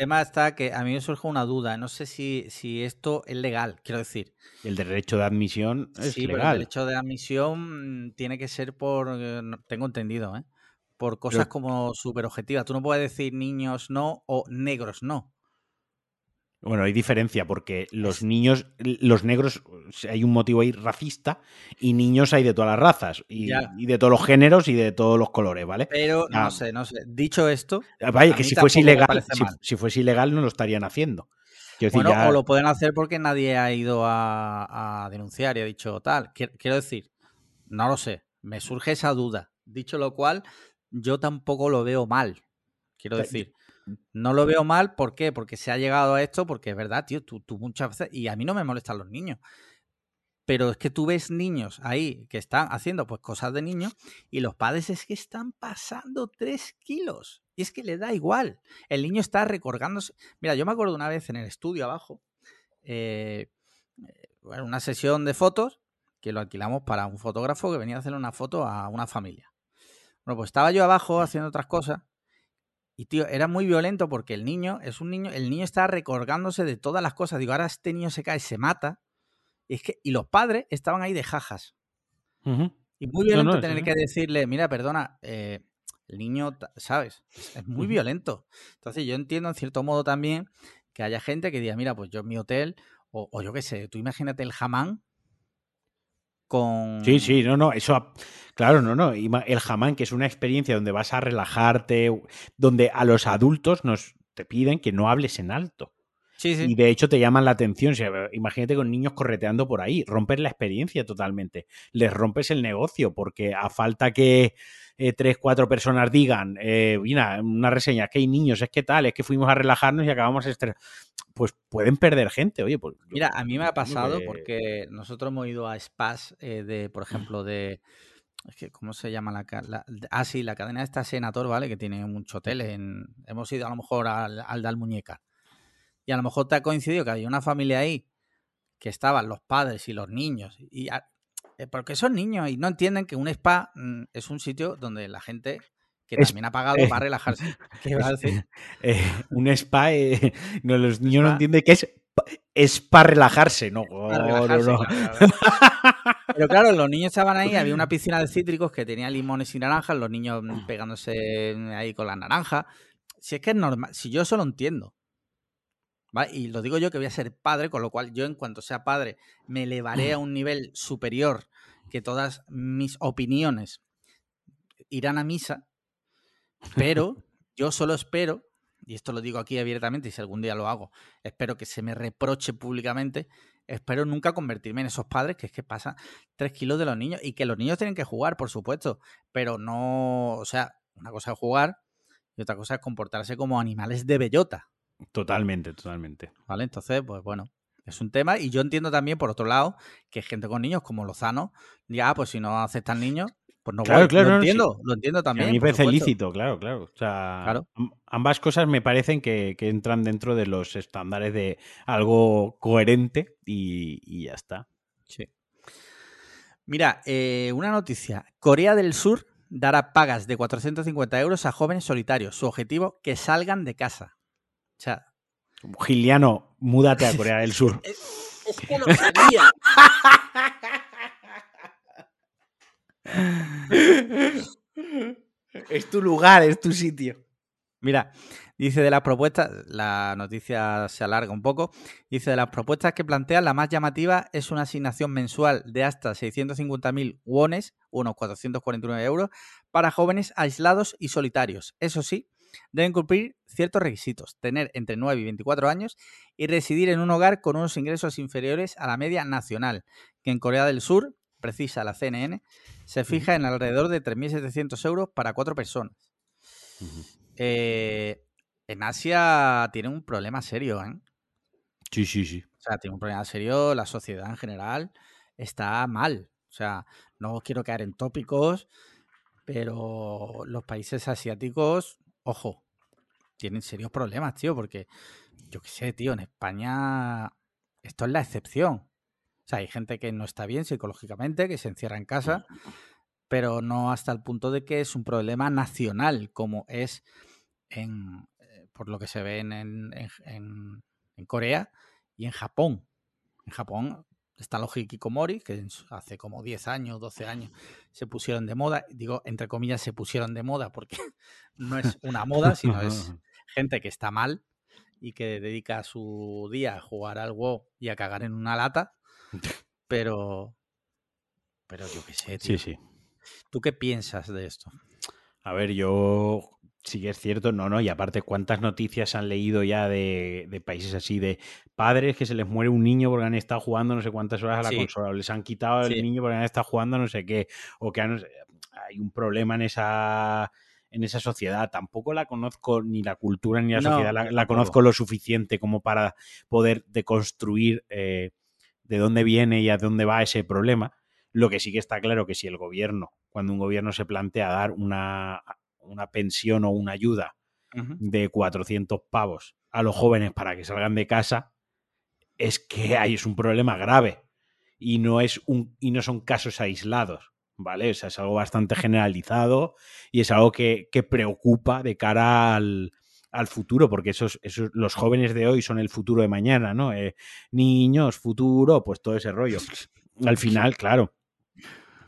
tema está que a mí me surge una duda. No sé si, si esto es legal, quiero decir. El derecho de admisión es sí, legal. el derecho de admisión tiene que ser por, eh, tengo entendido, ¿eh? por cosas como súper objetivas. Tú no puedes decir niños no o negros no. Bueno, hay diferencia porque los niños, los negros, hay un motivo ahí racista y niños hay de todas las razas y, de todos los géneros y de todos los colores, ¿vale? Pero no sé, no sé. Dicho esto, ah, vaya que si fuese ilegal, si, fuese ilegal no lo estarían haciendo. bueno, o lo pueden hacer porque nadie ha ido a, denunciar y ha dicho tal. Quiero decir, no lo sé. Me surge esa duda. Dicho lo cual, yo tampoco lo veo mal. Quiero decir, no lo veo mal, ¿por qué? Porque se ha llegado a esto, porque es verdad, tío, tú, muchas veces, y a mí no me molestan los niños, pero es que tú ves niños ahí que están haciendo pues cosas de niños y los padres es que están pasando tres kilos. Y es que le da igual. El niño está recorgándose. Mira, yo me acuerdo una vez en el estudio abajo, eh, una sesión de fotos que lo alquilamos para un fotógrafo que venía a hacer una foto a una familia. Bueno, pues estaba yo abajo haciendo otras cosas y, tío, era muy violento porque el niño es un niño, el niño está recorgándose de todas las cosas. Digo, ahora este niño se cae, se mata. Y, es que, y los padres estaban ahí de jajas. Y muy violento no, tener sí. que decirle, mira, perdona, eh, el niño, ¿sabes? Es muy violento. Entonces yo entiendo en cierto modo también que haya gente que diga, mira, pues yo en mi hotel, o, o yo qué sé, tú imagínate el jamán con... Sí, sí, no, no, eso, claro, no, no. El jamán, que es una experiencia donde vas a relajarte, donde a los adultos nos te piden que no hables en alto. Sí, sí. Y de hecho te llaman la atención. O sea, imagínate con niños correteando por ahí. Rompes la experiencia totalmente. Les rompes el negocio porque a falta que eh, tres, cuatro personas digan, eh, mira, una reseña, es que hay niños, es que tal, es que fuimos a relajarnos y acabamos. Pues pueden perder gente. Oye, pues. Mira, a mí me ha pasado que- porque nosotros hemos ido a spas eh, de, por ejemplo, de... Es que, ¿cómo se llama la, la- de- Ah, sí, la cadena esta Senator, ¿vale? Que tiene muchos hoteles. En, hemos ido a lo mejor al, al de Almuñeca. Y a lo mejor te ha coincidido que había una familia ahí que estaban los padres y los niños. Y a- eh, porque son niños y no entienden que un spa mm, es un sitio donde la gente que también ha pagado eh, va a relajarse. [LAUGHS] [LAUGHS] ¿Qué iba a decir? Eh, un spa, eh, [LAUGHS] no, los niños no entienden que es, es para relajarse, no. Para no, relajarse, no. claro, claro. Pero claro, los niños estaban ahí, había una piscina de cítricos que tenía limones y naranjas, los niños mm, pegándose ahí con la naranja. Si es que es normal, si yo eso lo entiendo. ¿Vale? Y lo digo yo que voy a ser padre, con lo cual yo en cuanto sea padre me elevaré a un nivel superior que todas mis opiniones irán a misa, pero [LAUGHS] yo solo espero, y esto lo digo aquí abiertamente y si algún día lo hago, espero que se me reproche públicamente, espero nunca convertirme en esos padres que es que pasan tres kilos de los niños y que los niños tienen que jugar, por supuesto, pero no, o sea, una cosa es jugar y otra cosa es comportarse como animales de bellota, Totalmente, totalmente. ¿vale? Entonces, pues bueno, es un tema y yo entiendo también, por otro lado, que gente con niños como Lozano diga, ah, pues si no aceptan niños, pues no Claro, voy. claro, lo no, sí. entiendo, lo entiendo Que también. a mí me parece supuesto. lícito, claro, claro. O sea, Claro. ambas cosas me parecen que, que entran dentro de los estándares de algo coherente y, y ya está. Sí. Mira, eh, una noticia. Corea del Sur dará pagas de 450 euros a jóvenes solitarios. Su objetivo, que salgan de casa. O sea, Giliano, múdate a Corea del Sur. es que lo sabía. es tu lugar, es tu sitio. Mira, dice de las propuestas, la noticia se alarga un poco, dice de las propuestas que plantea, la más llamativa es una asignación mensual de hasta 650.000 wones, unos 449 euros, para jóvenes aislados y solitarios. Eso sí, deben cumplir ciertos requisitos, tener entre 9 y 24 años y residir en un hogar con unos ingresos inferiores a la media nacional, que en Corea del Sur, precisa la CNN, se fija en alrededor de 3.700 euros para cuatro personas. Eh, en Asia tiene un problema serio, ¿eh? Sí, sí, sí. O sea, tiene un problema serio, la sociedad en general está mal. O sea, no quiero caer en tópicos, pero los países asiáticos, ojo, tienen serios problemas, tío, porque yo qué sé, tío, en España esto es la excepción. O sea, hay gente que no está bien psicológicamente, que se encierra en casa, pero no hasta el punto de que es un problema nacional, como es en, eh, por lo que se ve en, en- en- en- en Corea y en Japón. En Japón están los hikikomori, que hace como 10 años, 12 años se pusieron de moda. Digo, entre comillas, se pusieron de moda porque [LAUGHS] no es una moda, sino es [LAUGHS] gente que está mal y que dedica su día a jugar al WoW y a cagar en una lata. Pero, pero yo qué sé, tío. Sí, sí. ¿Tú qué piensas de esto? A ver, yo sí que es cierto, no, no, y aparte, ¿cuántas noticias han leído ya de, de países así, de padres que se les muere un niño porque han estado jugando no sé cuántas horas a la Sí. consola, o les han quitado el Sí. niño porque han estado jugando no sé qué, o que han- hay un problema en esa en esa sociedad. Tampoco la conozco ni la cultura ni la No, sociedad, la, la conozco lo suficiente como para poder deconstruir eh, de dónde viene y a dónde va ese problema. Lo que sí que está claro que si el gobierno, cuando un gobierno se plantea dar una, una pensión o una ayuda de 400 pavos a los jóvenes para que salgan de casa, es que ahí es un problema grave y no, es un, y no son casos aislados, ¿vale? O sea, es algo bastante generalizado y es algo que, que preocupa de cara al, al futuro, porque esos, esos, los jóvenes de hoy son el futuro de mañana, ¿no? Eh, niños, futuro, pues todo ese rollo. [LAUGHS] Al final, claro.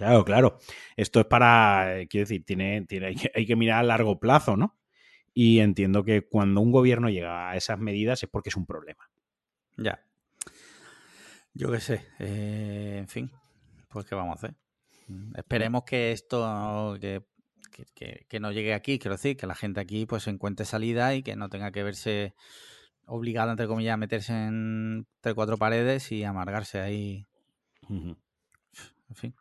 Claro, claro. Esto es para, eh, quiero decir, tiene, tiene, [LAUGHS] hay, que, hay que mirar a largo plazo, ¿no? Y entiendo que cuando un gobierno llega a esas medidas es porque es un problema. Ya. Yo qué sé. eh, en fin, pues qué vamos a hacer. Mm, Esperemos que esto que, que- no llegue aquí, quiero decir, que la gente aquí pues encuentre salida y que no tenga que verse obligada, entre comillas, a meterse en entre cuatro paredes y amargarse ahí. En fin.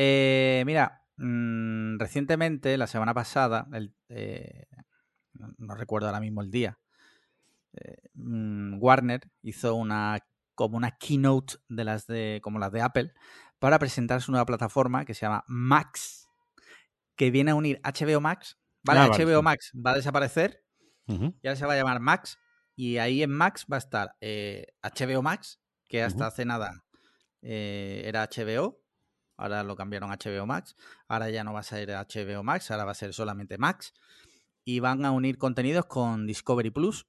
Eh, mira, mm, recientemente, la semana pasada, el- eh, no, no recuerdo ahora mismo el día, eh, mm, Warner hizo una como una keynote de las de como las de Apple para presentar su nueva plataforma que se llama Max, que viene a unir HBO Max. Vale, Ah, HBO sí. Max va a desaparecer Ujú. y ahora se va a llamar Max. Y ahí en Max va a estar eh, HBO Max, que hasta hace nada eh, era HBO. Ahora lo cambiaron a HBO Max. Ahora ya no va a ser HBO Max, ahora va a ser solamente Max. Y van a unir contenidos con Discovery Plus.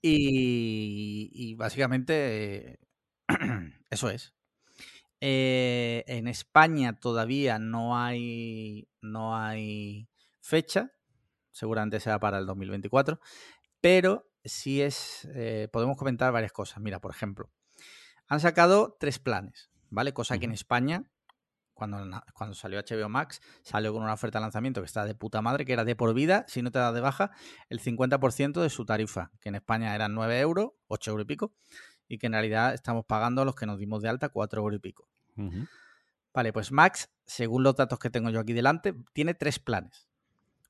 Y, y básicamente [CLEARS THROAT] eso es. Eh, en España todavía no hay, no hay fecha, seguramente será para el 2024, pero sí es, eh, podemos comentar varias cosas. Mira, por ejemplo, han sacado tres planes, ¿vale? Cosa que en. España, cuando, cuando salió HBO Max, salió con una oferta de lanzamiento que está de puta madre, que era de por vida, si no te das de baja, el 50% de su tarifa, que en España eran 9 euros, 8 euros y pico, y que en realidad estamos pagando a los que nos dimos de alta 4 euros y pico. Vale, pues Max, según los datos que tengo yo aquí delante, tiene tres planes.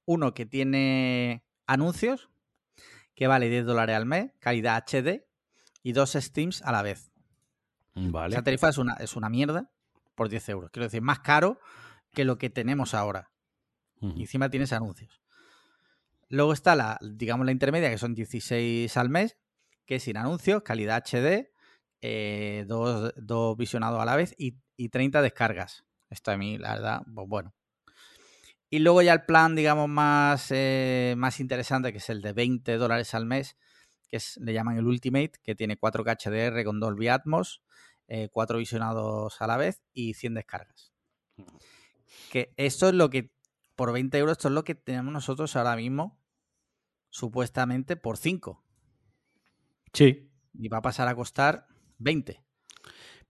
Uno que tiene anuncios, que vale 10 dólares al mes, calidad HD, y dos Steams a la vez. Vale. Esa tarifa es una, es una mierda por 10 euros. Quiero decir, más caro que lo que tenemos ahora. Y encima tienes anuncios. Luego está la, digamos, la intermedia, que son 16 al mes, que es sin anuncios, calidad HD, eh, dos, dos visionados a la vez y, y 30 descargas. Esto a mí, la verdad, pues bueno. Y luego ya el plan, digamos, más, eh, más interesante, que es el de 20 dólares al mes, que es, le llaman el Ultimate, que tiene 4K HDR con Dolby Atmos, eh, 4 visionados a la vez y 100 descargas. Que esto es lo que, por 20 euros, esto es lo que tenemos nosotros ahora mismo, supuestamente por 5. Sí. Y va a pasar a costar 20.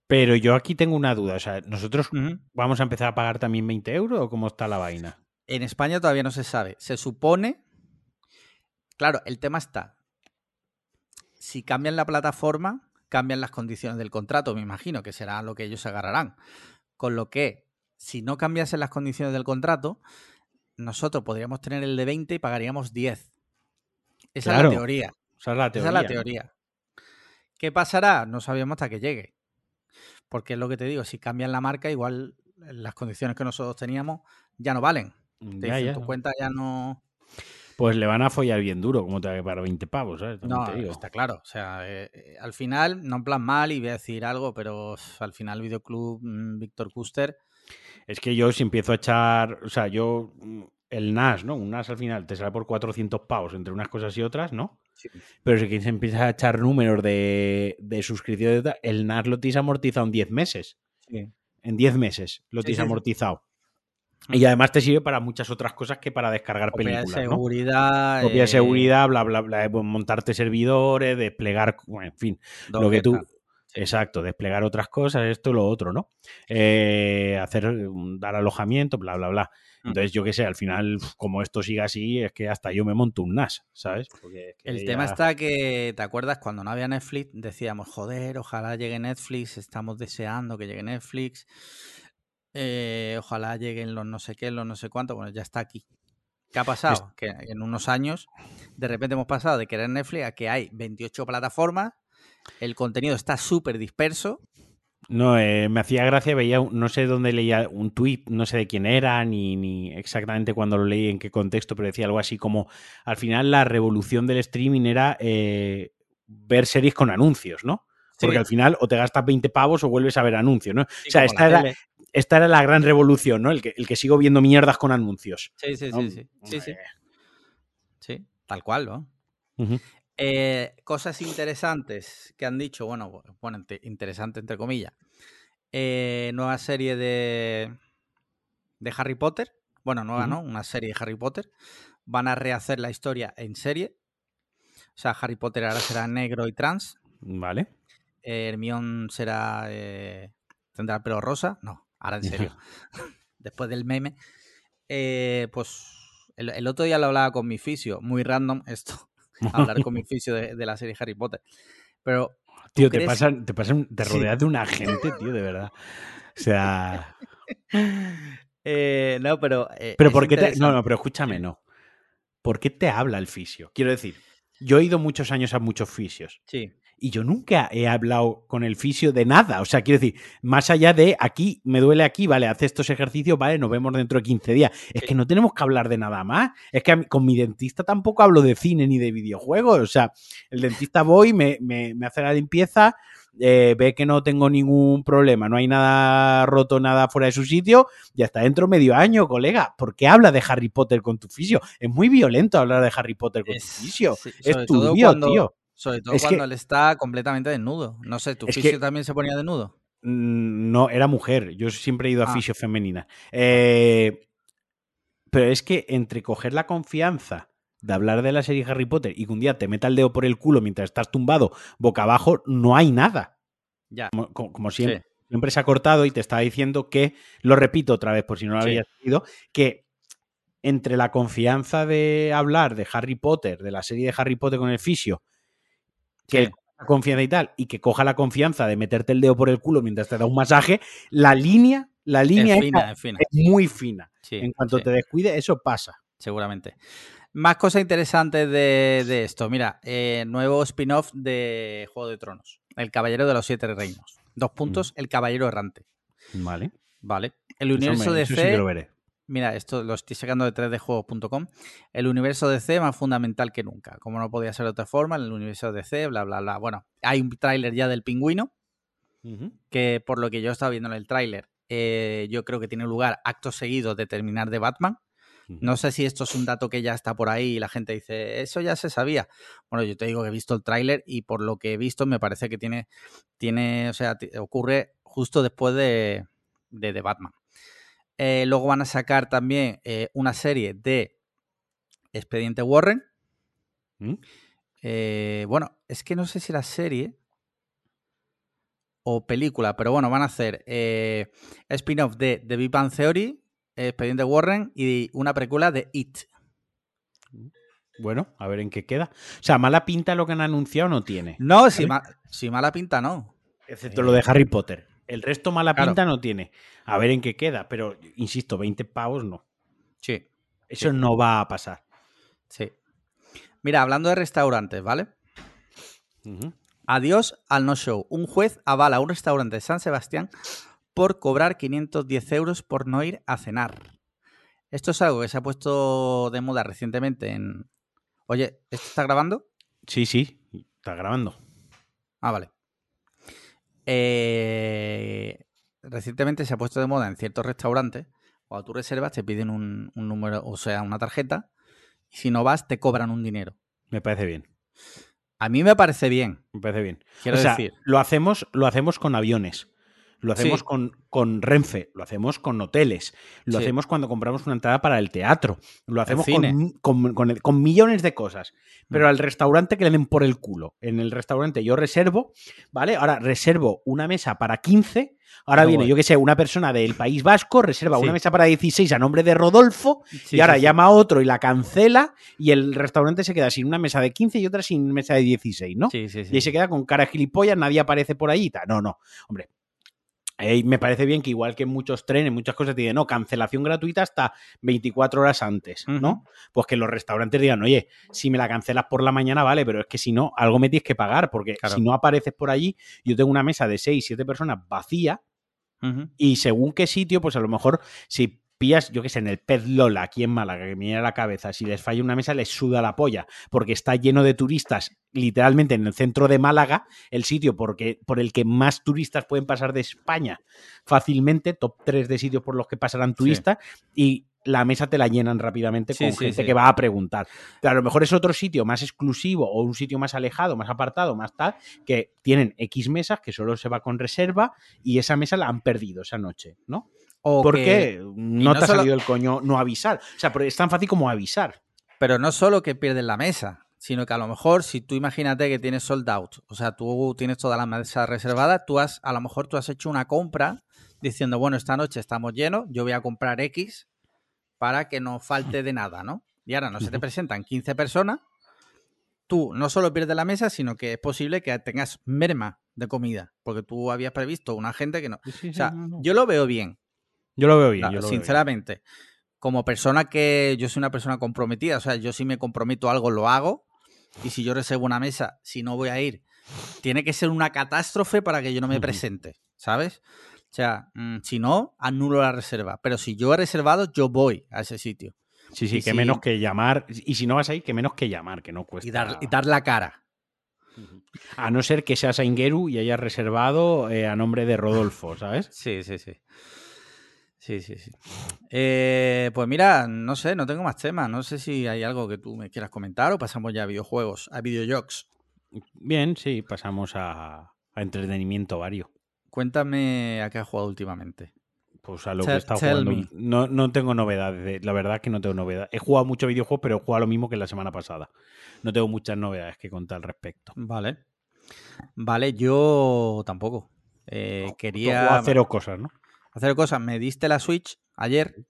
Pero yo aquí tengo una duda. O sea, ¿nosotros vamos a empezar a pagar también 20 euros o cómo está la vaina? En España todavía no se sabe. Se supone. Claro, el tema está. Si cambian la plataforma, cambian las condiciones del contrato, me imagino que será lo que ellos agarrarán. Con lo que, si no cambiasen las condiciones del contrato, nosotros podríamos tener el de 20 y pagaríamos 10. Esa Claro, es la teoría. O sea, la Esa teoría. es la teoría. ¿Qué pasará? No sabíamos hasta que llegue. Porque es lo que te digo, si cambian la marca, igual las condiciones que nosotros teníamos ya no valen. Te Ya, dicen, ya. tu cuenta ya no... Pues le van a follar bien duro, como te va a pagar 20 pavos, ¿sabes? También No, digo. está claro. O sea, eh, eh, al final, no en plan mal, y voy a decir algo, pero al final Videoclub mm, Víctor Custer, Es que yo si empiezo a echar, o sea, yo mm, el NAS, ¿no? Un NAS al final te sale por 400 pavos entre unas cosas y otras, ¿no? Pero si se empieza a echar números de, de suscripción, el NAS lo tienes amortizado en 10 meses. En 10 meses lo Sí, tienes sí, sí. amortizado. Y además te sirve para muchas otras cosas que para descargar copia de películas, ¿no? seguridad, Copia de eh, seguridad, bla, bla, bla, eh, montarte servidores, desplegar, en fin, lo que tú... Sí. Exacto, desplegar otras cosas, esto, lo otro, ¿no? Eh, hacer, dar alojamiento, bla, bla, bla. Entonces, yo qué sé, al final, como esto siga así, es que hasta yo me monto un NAS, ¿sabes? Porque es que El tema está que, ¿te acuerdas? Cuando no había Netflix, decíamos, joder, ojalá llegue Netflix, estamos deseando que llegue Netflix. Eh, ojalá lleguen los no sé qué, los no sé cuánto. Bueno, ya está aquí. ¿Qué ha pasado? Que en unos años, de repente hemos pasado de querer Netflix a que hay 28 plataformas, el contenido está súper disperso. No, eh, me hacía gracia, veía, no sé dónde leía un tuit, no sé de quién era, ni, ni exactamente cuándo lo leí, en qué contexto, pero decía algo así como, al final la revolución del streaming era eh, ver series con anuncios, ¿no? Porque Sí. al final o te gastas 20 pavos o vuelves a ver anuncios, ¿no? Sí, o sea, esta era, tele. Esta era la gran revolución, ¿no? El que, el que sigo viendo mierdas con anuncios. Sí, sí, ¿no? sí, sí. Sí, sí. Sí, tal cual, ¿no? Eh, cosas interesantes que han dicho, bueno, bueno, inte- interesante entre comillas. Eh, nueva serie de, de Harry Potter. Bueno, nueva. ¿no? Una serie de Harry Potter. Van a rehacer la historia en serie. O sea, Harry Potter ahora será negro y trans. Vale. Eh, Hermione será. eh, ¿Tendrá el pelo rosa? No, ahora en serio. [LAUGHS] [LAUGHS] Después del meme. Eh, pues el, el otro día lo hablaba con mi fisio. Muy random esto. [LAUGHS] hablar con mi fisio de, de la serie Harry Potter. Pero. ¿tú Tío, te crees- pasan, te pasan, te Sí. rodeas de una gente, tío, de verdad. O sea. Eh, no, pero. eh, Pero es ¿por qué te.? No, no, pero escúchame, no. ¿Por qué te habla el fisio? Quiero decir, yo he ido muchos años a muchos fisios Sí, y yo nunca he hablado con el fisio de nada. O sea, quiero decir, más allá de aquí, me duele aquí, vale, hace estos ejercicios, vale, nos vemos dentro de 15 días. Es que no tenemos que hablar de nada más. Es que mí- con mi dentista tampoco hablo de cine ni de videojuegos. O sea, el dentista voy, me, me- me hace la limpieza, eh, ve que no tengo ningún problema, no hay nada roto, nada fuera de su sitio, y hasta dentro medio año, colega. ¿Por qué habla de Harry Potter con tu fisio? Es muy violento hablar de Harry Potter con es, tu fisio. sí, Es turbio, cuando, tío. Sobre todo Es que- cuando él está completamente desnudo. No sé, ¿tu fisio que- también se ponía desnudo? Mm, No, era mujer. Yo siempre he ido a Ah. fisio femenina. Eh, pero es que entre coger la confianza de hablar de la serie Harry Potter y que un día te meta el dedo por el culo mientras estás tumbado boca abajo, no hay nada. Ya. Como, como- como siempre, Sí. siempre se ha cortado y te estaba diciendo que, lo repito otra vez por si no lo Sí. habías oído, que entre la confianza de hablar de Harry Potter, de la serie de Harry Potter con el fisio, que él coja la confianza y tal, y que coja la confianza de meterte el dedo por el culo mientras te da un masaje, la línea, la línea Es esa fina, es fina. es muy fina. Sí, en cuanto sí, te descuide, eso pasa. seguramente. Más cosas interesantes de, de esto. Mira, eh, nuevo spin-off de Juego de Tronos. El Caballero de los Siete Reinos. Dos puntos, El Caballero Errante. Vale. Vale. El universo me- de eso sí Mira, esto lo estoy sacando de 3djuegos.com. El universo DC más fundamental que nunca. Como no podía ser de otra forma, el universo DC, bla, bla, bla. Bueno, hay un tráiler ya del pingüino, que por lo que yo estaba viendo en el tráiler, eh, yo creo que tiene lugar acto seguido de terminar de Batman. No sé si esto es un dato que ya está por ahí y la gente dice, eso ya se sabía. Bueno, yo te digo que he visto el tráiler y por lo que he visto me parece que tiene, tiene o sea, ocurre justo después de, de, The Batman. Eh, luego van a sacar también eh, una serie de Expediente Warren. ¿Mm? Eh, bueno, es que no sé si la serie o película, pero bueno, van a hacer spin-off de The Big Bang Theory, Expediente Warren y una precuela de It. Bueno, a ver en qué queda. O sea, mala pinta lo que han anunciado no tiene. No, si, ma- si mala pinta no. Excepto lo de Harry Potter. El resto mala Claro. pinta no tiene. A ver en qué queda. Pero, insisto, 20 pavos no. Sí, Eso Sí. no va a pasar. sí. Mira, hablando de restaurantes, ¿vale? Adiós al no show. Un juez avala a un restaurante de San Sebastián por cobrar 510 euros por no ir a cenar. Esto es algo que se ha puesto de moda recientemente en... Oye, ¿esto está grabando? Sí, sí. Está grabando. Ah, vale. Eh, recientemente se ha puesto de moda en ciertos restaurantes. Cuando tú reservas, te piden un, un número, o sea, una tarjeta. Y si no vas, te cobran un dinero. Me parece bien. A mí me parece bien. Me parece bien. Quiero o sea, decir, lo hacemos, lo hacemos con aviones. Lo hacemos Sí. con, con Renfe, lo hacemos con hoteles, lo Sí. hacemos cuando compramos una entrada para el teatro, lo hacemos con, con- con- con millones de cosas. Pero Mm. al restaurante que le den por el culo. En el restaurante yo reservo, ¿vale? Ahora reservo una mesa para 15. Ahora No viene, yo que sé, una persona del País Vasco, reserva Sí. una mesa para 16 a nombre de Rodolfo, sí, y ahora sí, llama a otro y la cancela, y el restaurante se queda sin una mesa de 15 y otra sin mesa de 16, ¿no? Sí, sí, sí. Y ahí se queda con cara gilipollas, nadie aparece por ahí. No, no. Hombre, Eh, me parece bien que igual que en muchos trenes, muchas cosas te dicen, no, cancelación gratuita hasta 24 horas antes, ¿no? Pues que los restaurantes digan, oye, si me la cancelas por la mañana, vale, pero es que si no, algo me tienes que pagar, porque Claro. si no apareces por allí, yo tengo una mesa de 6, 7 personas vacía y según qué sitio, pues a lo mejor si pillas, yo qué sé, en el Pez Lola, aquí en Málaga, que me viene a la cabeza, si les falla una mesa, les suda la polla, porque está lleno de turistas, literalmente en el centro de Málaga, el sitio porque, por el que más turistas pueden pasar de España fácilmente, top 3 de sitios por los que pasarán turistas, y la mesa te la llenan rápidamente Sí, con sí, gente que va a preguntar. Pero a lo mejor es otro sitio más exclusivo o un sitio más alejado, más apartado, más tal, que tienen X mesas que solo se va con reserva y esa mesa la han perdido esa noche, ¿no? O Porque que- no, no te ha salido el coño no avisar. O sea, pero es tan fácil como avisar. Pero no solo que pierdes la mesa, sino que a lo mejor si tú imagínate que tienes sold out, o sea, tú tienes toda la mesa reservada, tú has, a lo mejor tú has hecho una compra diciendo, bueno, esta noche estamos llenos, yo voy a comprar X para que no falte de nada, ¿no? Y ahora no se te presentan 15 personas, tú no solo pierdes la mesa, sino que es posible que tengas merma de comida, porque tú habías previsto una gente que no. O sea, yo lo veo bien, Yo lo veo bien. yo lo veo bien. sinceramente, como persona que yo soy una persona comprometida, o sea, yo si me comprometo a algo lo hago y si yo reservo una mesa, si no voy a ir, tiene que ser una catástrofe para que yo no me presente, ¿sabes? O sea, mm, si no, anulo la reserva, pero si yo he reservado, yo voy a ese sitio Sí, sí, y que si- menos que llamar. Y si no vas ahí, que menos que llamar, que no cuesta. y dar, y dar la cara. A no ser que seas Aingeru y hayas reservado eh, a nombre de Rodolfo, ¿sabes? Sí, sí, sí. Sí, sí, sí. Eh, pues mira, no sé, no tengo más temas. No sé si hay algo que tú me quieras comentar o pasamos ya a videojuegos, a videojuegos. Bien, sí, pasamos a, a entretenimiento vario. Cuéntame a qué has jugado últimamente. Pues a lo Tell- que he estado jugando. No, no tengo novedades. de- La verdad es que no tengo novedades. He jugado mucho videojuegos, pero he jugado lo mismo que la semana pasada. No tengo muchas novedades que contar al respecto. Vale. Vale, yo tampoco. Eh, Tú quería a cero cosas, ¿no? Hacer cosas. Me diste la Switch ayer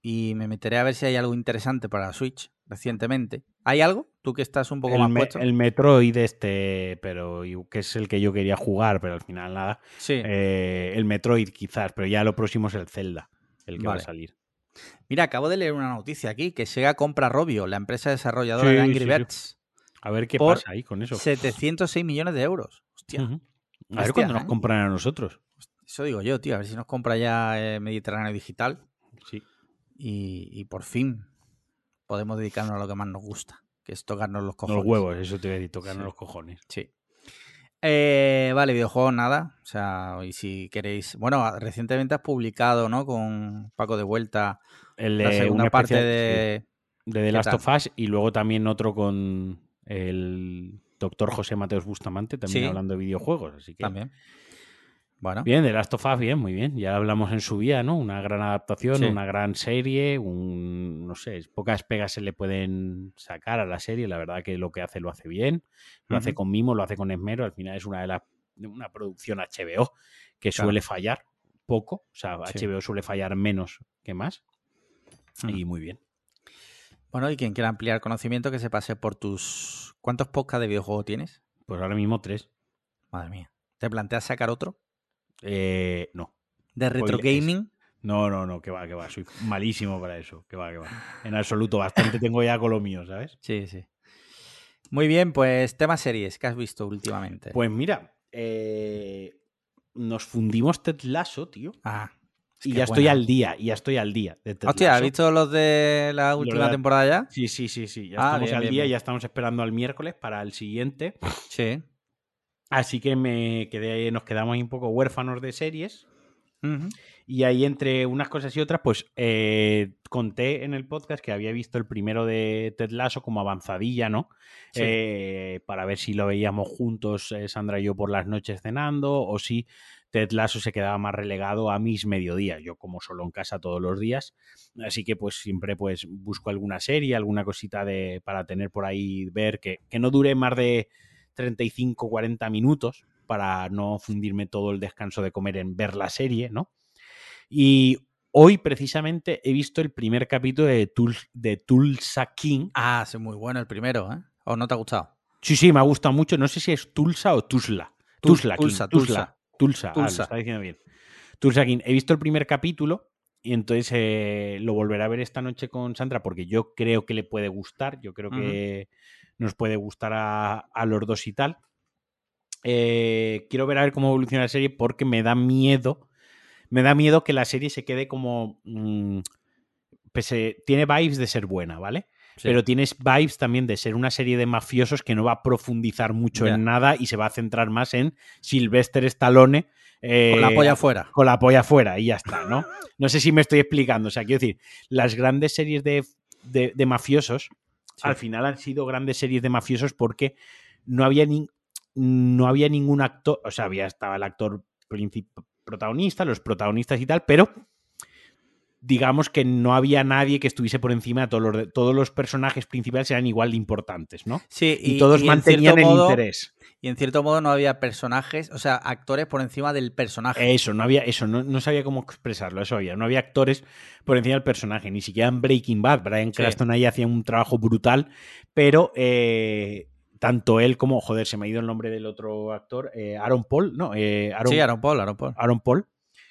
y me meteré a ver si hay algo interesante para la Switch recientemente. ¿Hay algo? Tú que estás un poco El, más me- puesto. el Metroid este, pero que es el que yo quería jugar, pero al final nada. Sí. Eh, el Metroid quizás, pero ya lo próximo es el Zelda, el que va a salir. Mira, acabo de leer una noticia aquí que Sega compra Robio, la empresa desarrolladora Sí, de Angry sí. Birds, A ver qué Por pasa ahí con eso. 706 millones de euros. Hostia. A ver cuándo nos ¿eh? compran a nosotros. Eso digo yo, tío. A ver si nos compra ya eh, Mediterráneo Digital Sí. y, y por fin podemos dedicarnos a lo que más nos gusta, que es tocarnos los cojones. Los huevos, eso te voy a decir, tocarnos Sí. los cojones. Sí. Eh, vale, videojuegos nada. O sea, y si queréis. Bueno, recientemente has publicado, ¿no? Con Paco de Vuelta El, la segunda un parte de. sí, de The ¿qué Last of Us y luego también otro con el doctor José Mateos Bustamante, también Sí. hablando de videojuegos. Así que También. Bueno, Bien, The Last of Us, bien, muy bien. Ya hablamos en su día, ¿no? Una gran adaptación, Sí. una gran serie, un, no sé, pocas pegas se le pueden sacar a la serie. La verdad que lo que hace lo hace bien, lo hace con mimo, lo hace con esmero. Al final es una de las una producción HBO que Claro. suele fallar poco, o sea, Sí. HBO suele fallar menos que más. Y muy bien. bueno, y quien quiera ampliar conocimiento, que se pase por tus. ¿Cuántos podcasts de videojuego tienes? Pues ahora mismo tres. Madre mía. ¿Te planteas sacar otro? Eh, no. ¿De retro gaming? No, no, no, que va, que va. Soy malísimo para eso. Que va, que va. En absoluto, bastante [LAUGHS] tengo ya con lo mío, ¿sabes? Sí, sí. Muy bien, pues temas series que has visto últimamente. Pues mira, eh, nos fundimos Ted Lasso, tío. ah, es Y ya estoy al día, y ya estoy al día de Ted Hostia, ¿has visto los de la última temporada ya? Sí, sí, sí, sí. Ya Ah, estamos bien, al bien, día, bien. ya estamos esperando al miércoles para el siguiente. Sí. Así que me quedé, nos quedamos ahí un poco huérfanos de series. Y ahí entre unas cosas y otras, pues eh, conté en el podcast que había visto el primero de Ted Lasso como avanzadilla, ¿no? Sí. Eh, para ver si lo veíamos juntos, eh, Sandra y yo, por las noches cenando, o si Ted Lasso se quedaba más relegado a mis mediodías. Yo como solo en casa todos los días. Así que pues siempre pues busco alguna serie, alguna cosita de, para tener por ahí, ver que, que no dure más de 35, 40 minutos para no fundirme todo el descanso de comer en ver la serie, ¿no? Y hoy precisamente he visto el primer capítulo de, Tul- de Tulsa King. Ah, es muy bueno el primero, ¿eh? ¿O no te ha gustado? Sí, sí, me ha gustado mucho. No sé si es Tulsa o Tusla. Tusla, King, Tulsa. Tulsa. Tulsa, ah, está diciendo bien. Tulsa King. He visto el primer capítulo y entonces eh, lo volveré a ver esta noche con Sandra porque yo creo que le puede gustar. Yo creo que nos puede gustar a, a los dos y tal. Eh, quiero ver a ver cómo evoluciona la serie porque me da miedo. Me da miedo que la serie se quede como. mm, pese- tiene vibes de ser buena, ¿vale? Sí. Pero tienes vibes también de ser una serie de mafiosos que no va a profundizar mucho en nada y se va a centrar más en Sylvester Stallone. eh, Con la polla afuera. con la polla afuera y ya está, ¿no? No sé si me estoy explicando. O sea, quiero decir, las grandes series de, de- de mafiosos Al final han sido grandes series de mafiosos porque no había ni, no había ningún actor, o sea, había estaba el actor protagonista, los protagonistas y tal, pero digamos que no había nadie que estuviese por encima de todos los, todos los personajes principales eran igual de importantes, ¿no? Sí, Y, todos en mantenían el modo- interés. Y en cierto modo no había personajes, o sea, actores por encima del personaje. Eso, no había, eso, no, no sabía cómo expresarlo, eso había. No había actores por encima del personaje, ni siquiera en Breaking Bad. Brian Sí. Cranston ahí hacía un trabajo brutal, pero eh, tanto él como, joder, se me ha ido el nombre del otro actor, eh, Aaron Paul, no, eh, Aaron, sí, Aaron Paul, Aaron Paul. Aaron Paul,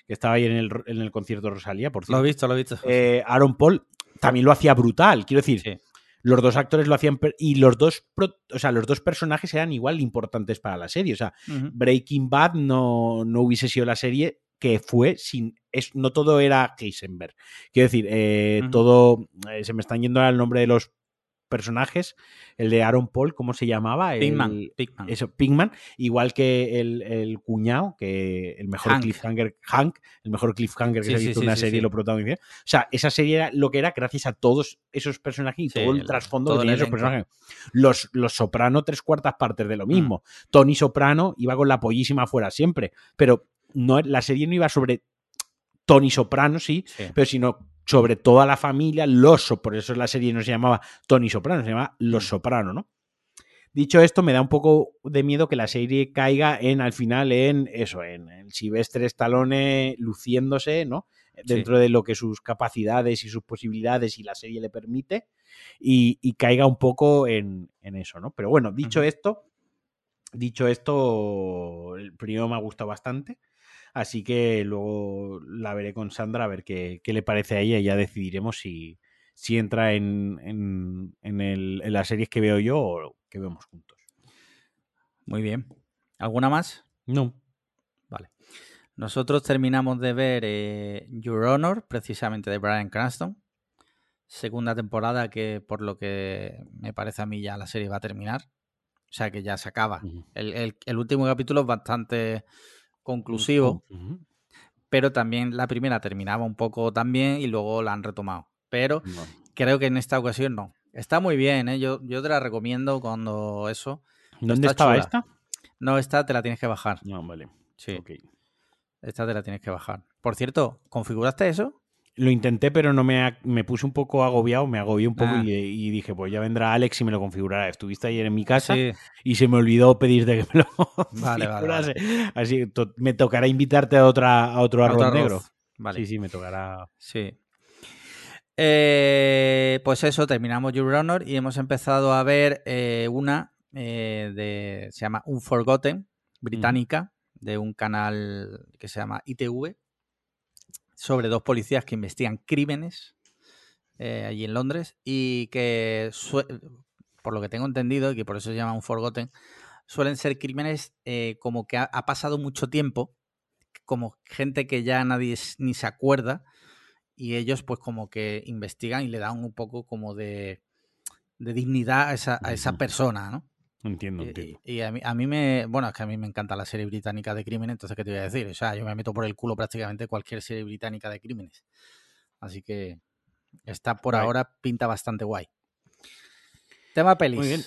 que estaba ahí en el, en el concierto de Rosalía, por Lo he cierto. visto, lo he visto. Eh, Aaron Paul también lo hacía brutal, quiero decir, Sí. los dos actores lo hacían y los dos, o sea, los dos personajes eran igual importantes para la serie, o sea. Breaking Bad no, no hubiese sido la serie que fue sin. Es, no todo era Heisenberg. Quiero decir, eh, todo. eh, se me están yendo ahora el nombre de los personajes. El de Aaron Paul, ¿cómo se llamaba? El- Pinkman. Pinkman. Eso, Pinkman, igual que el, el cuñado, que el mejor Hank. cliffhanger, Hank, el mejor cliffhanger que Sí, se ha visto en sí, una sí, serie lo protagonizó. O sea, esa serie era lo que era gracias a todos esos personajes y todo el trasfondo que tenían esos. Mm. personajes. Los, los Soprano, tres cuartas partes de lo mismo. Tony Soprano iba con la pollísima afuera siempre, pero no, la serie no iba sobre Tony Soprano, sí, Sí. pero sino sobre toda la familia, los por eso la serie no se llamaba Tony Soprano, se llamaba Los Mm. Soprano, ¿no? Dicho esto, me da un poco de miedo que la serie caiga en, al final, en eso, en el Silvestre Stallone luciéndose, ¿no? Dentro de lo que sus capacidades y sus posibilidades y la serie le permite, y, y caiga un poco en, en eso, ¿no? Pero bueno, dicho esto, dicho esto, el primero me ha gustado bastante. Así que luego la veré con Sandra a ver qué, qué le parece a ella y ya decidiremos si, si entra en, en, en el- en las series que veo yo o que vemos juntos. Muy bien. ¿Alguna más? No. Vale. Nosotros terminamos de ver eh, Your Honor, precisamente de Brian Cranston. Segunda temporada que, por lo que me parece a mí, ya la serie va a terminar. O sea que ya se acaba. El, el- el último capítulo es bastante conclusivo, pero también la primera terminaba un poco también y luego la han retomado. Pero No. creo que en esta ocasión no. Está muy bien, ¿eh? yo, yo te la recomiendo cuando eso. ¿Dónde Está estaba chula. esta? No, esta te la tienes que bajar. No, vale. Sí, esta te la tienes que bajar. Por cierto, ¿configuraste eso? Lo intenté, pero no me, ha- me puse un poco agobiado, me agobié un poco Ah. y, y dije, pues ya vendrá Alex y me lo configurará. Estuviste ayer en mi casa Sí. y se me olvidó pedirte que me lo [LAUGHS] Vale, vale, configurase. Así que to- me tocará invitarte a otra a otro arroz, Otro arroz. negro. Vale. Sí, sí, me tocará. Sí. Eh, pues eso, terminamos Your Honor y hemos empezado a ver eh, una eh, de. Se llama Unforgotten, británica, de un canal que se llama ITV, sobre dos policías que investigan crímenes eh, allí en Londres y que, por lo que tengo entendido, y que por eso se llama Unforgotten, suelen ser crímenes eh, como que ha, ha pasado mucho tiempo, como gente que ya nadie ni se acuerda y ellos pues como que investigan y le dan un poco como de, de dignidad a esa, a esa persona, ¿no? Entiendo, Y- entiendo. Y, a, mí, a mí me, bueno, es que a mí me encanta la serie británica de crímenes, entonces, ¿qué te voy a decir? O sea, yo me meto por el culo prácticamente cualquier serie británica de crímenes. Así que está por Guay. ahora, pinta bastante guay. Tema pelis. Muy bien.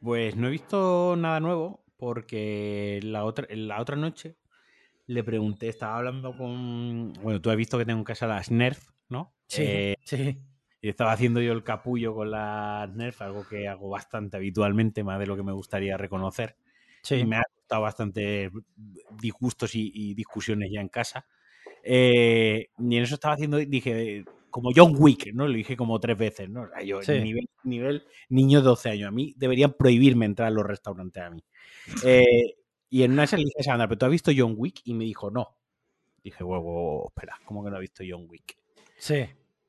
Pues no he visto nada nuevo porque la otra, la otra noche le pregunté, estaba hablando con... Bueno, tú has visto que tengo en casa las Nerf, ¿no? Sí, Eh, sí. Y estaba haciendo yo el capullo con las Nerf, algo que hago bastante habitualmente, más de lo que me gustaría reconocer. sí. y me ha costado bastante disgustos y, y discusiones ya en casa. Eh, y en eso estaba haciendo, dije, como John Wick, ¿no? Lo dije como tres veces, ¿no? O sea, yo, Sí. nivel, nivel niño de 12 años. A mí deberían prohibirme entrar a los restaurantes a mí. Eh, Y en una se le dije a Sandra, ¿pero tú has visto John Wick? Y me dijo, no. Dije, huevo, espera, ¿cómo que no has visto John Wick? Sí.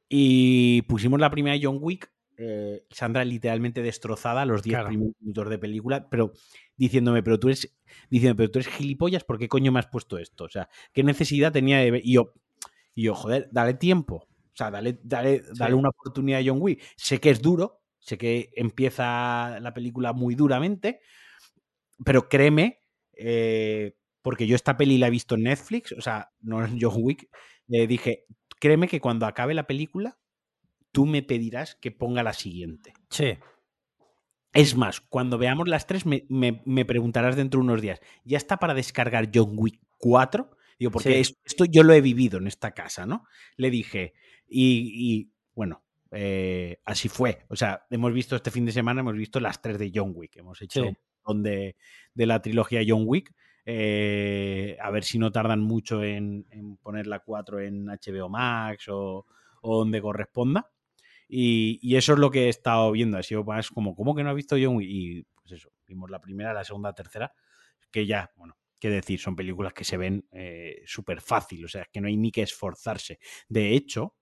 Y pusimos la primera de John Wick. eh, Sandra literalmente destrozada los 10 Claro. primeros minutos de película, pero diciéndome, pero tú eres, diciéndome, pero tú eres gilipollas, ¿por qué coño me has puesto esto? O sea, ¿qué necesidad tenía de ver? Y yo, y yo, joder, dale tiempo. O sea, dale, dale, dale una oportunidad a John Wick. Sé que es duro, sé que empieza la película muy duramente, pero créeme, eh, porque yo esta peli la he visto en Netflix, o sea, no es John Wick, le dije, créeme que cuando acabe la película, tú me pedirás que ponga la siguiente. Sí. Es más, cuando veamos las tres, me, me- me preguntarás dentro de unos días, ¿ya está para descargar John Wick 4? Digo, porque Sí. esto yo lo he vivido en esta casa, ¿no? Le dije, y, y, bueno, eh, así fue. O sea, hemos visto este fin de semana, hemos visto las tres de John Wick. Hemos hecho Sí. un montón de, de la trilogía John Wick. Eh, a ver si no tardan mucho en, en poner la 4 en HBO Max o, o donde corresponda. Y, y eso es lo que he estado viendo. Ha sido más como, ¿cómo que no has visto John Wick? Y pues eso, vimos la primera, la segunda, la tercera, que ya, bueno, qué decir, son películas que se ven eh, súper fácil, o sea, es que no hay ni que esforzarse. De hecho,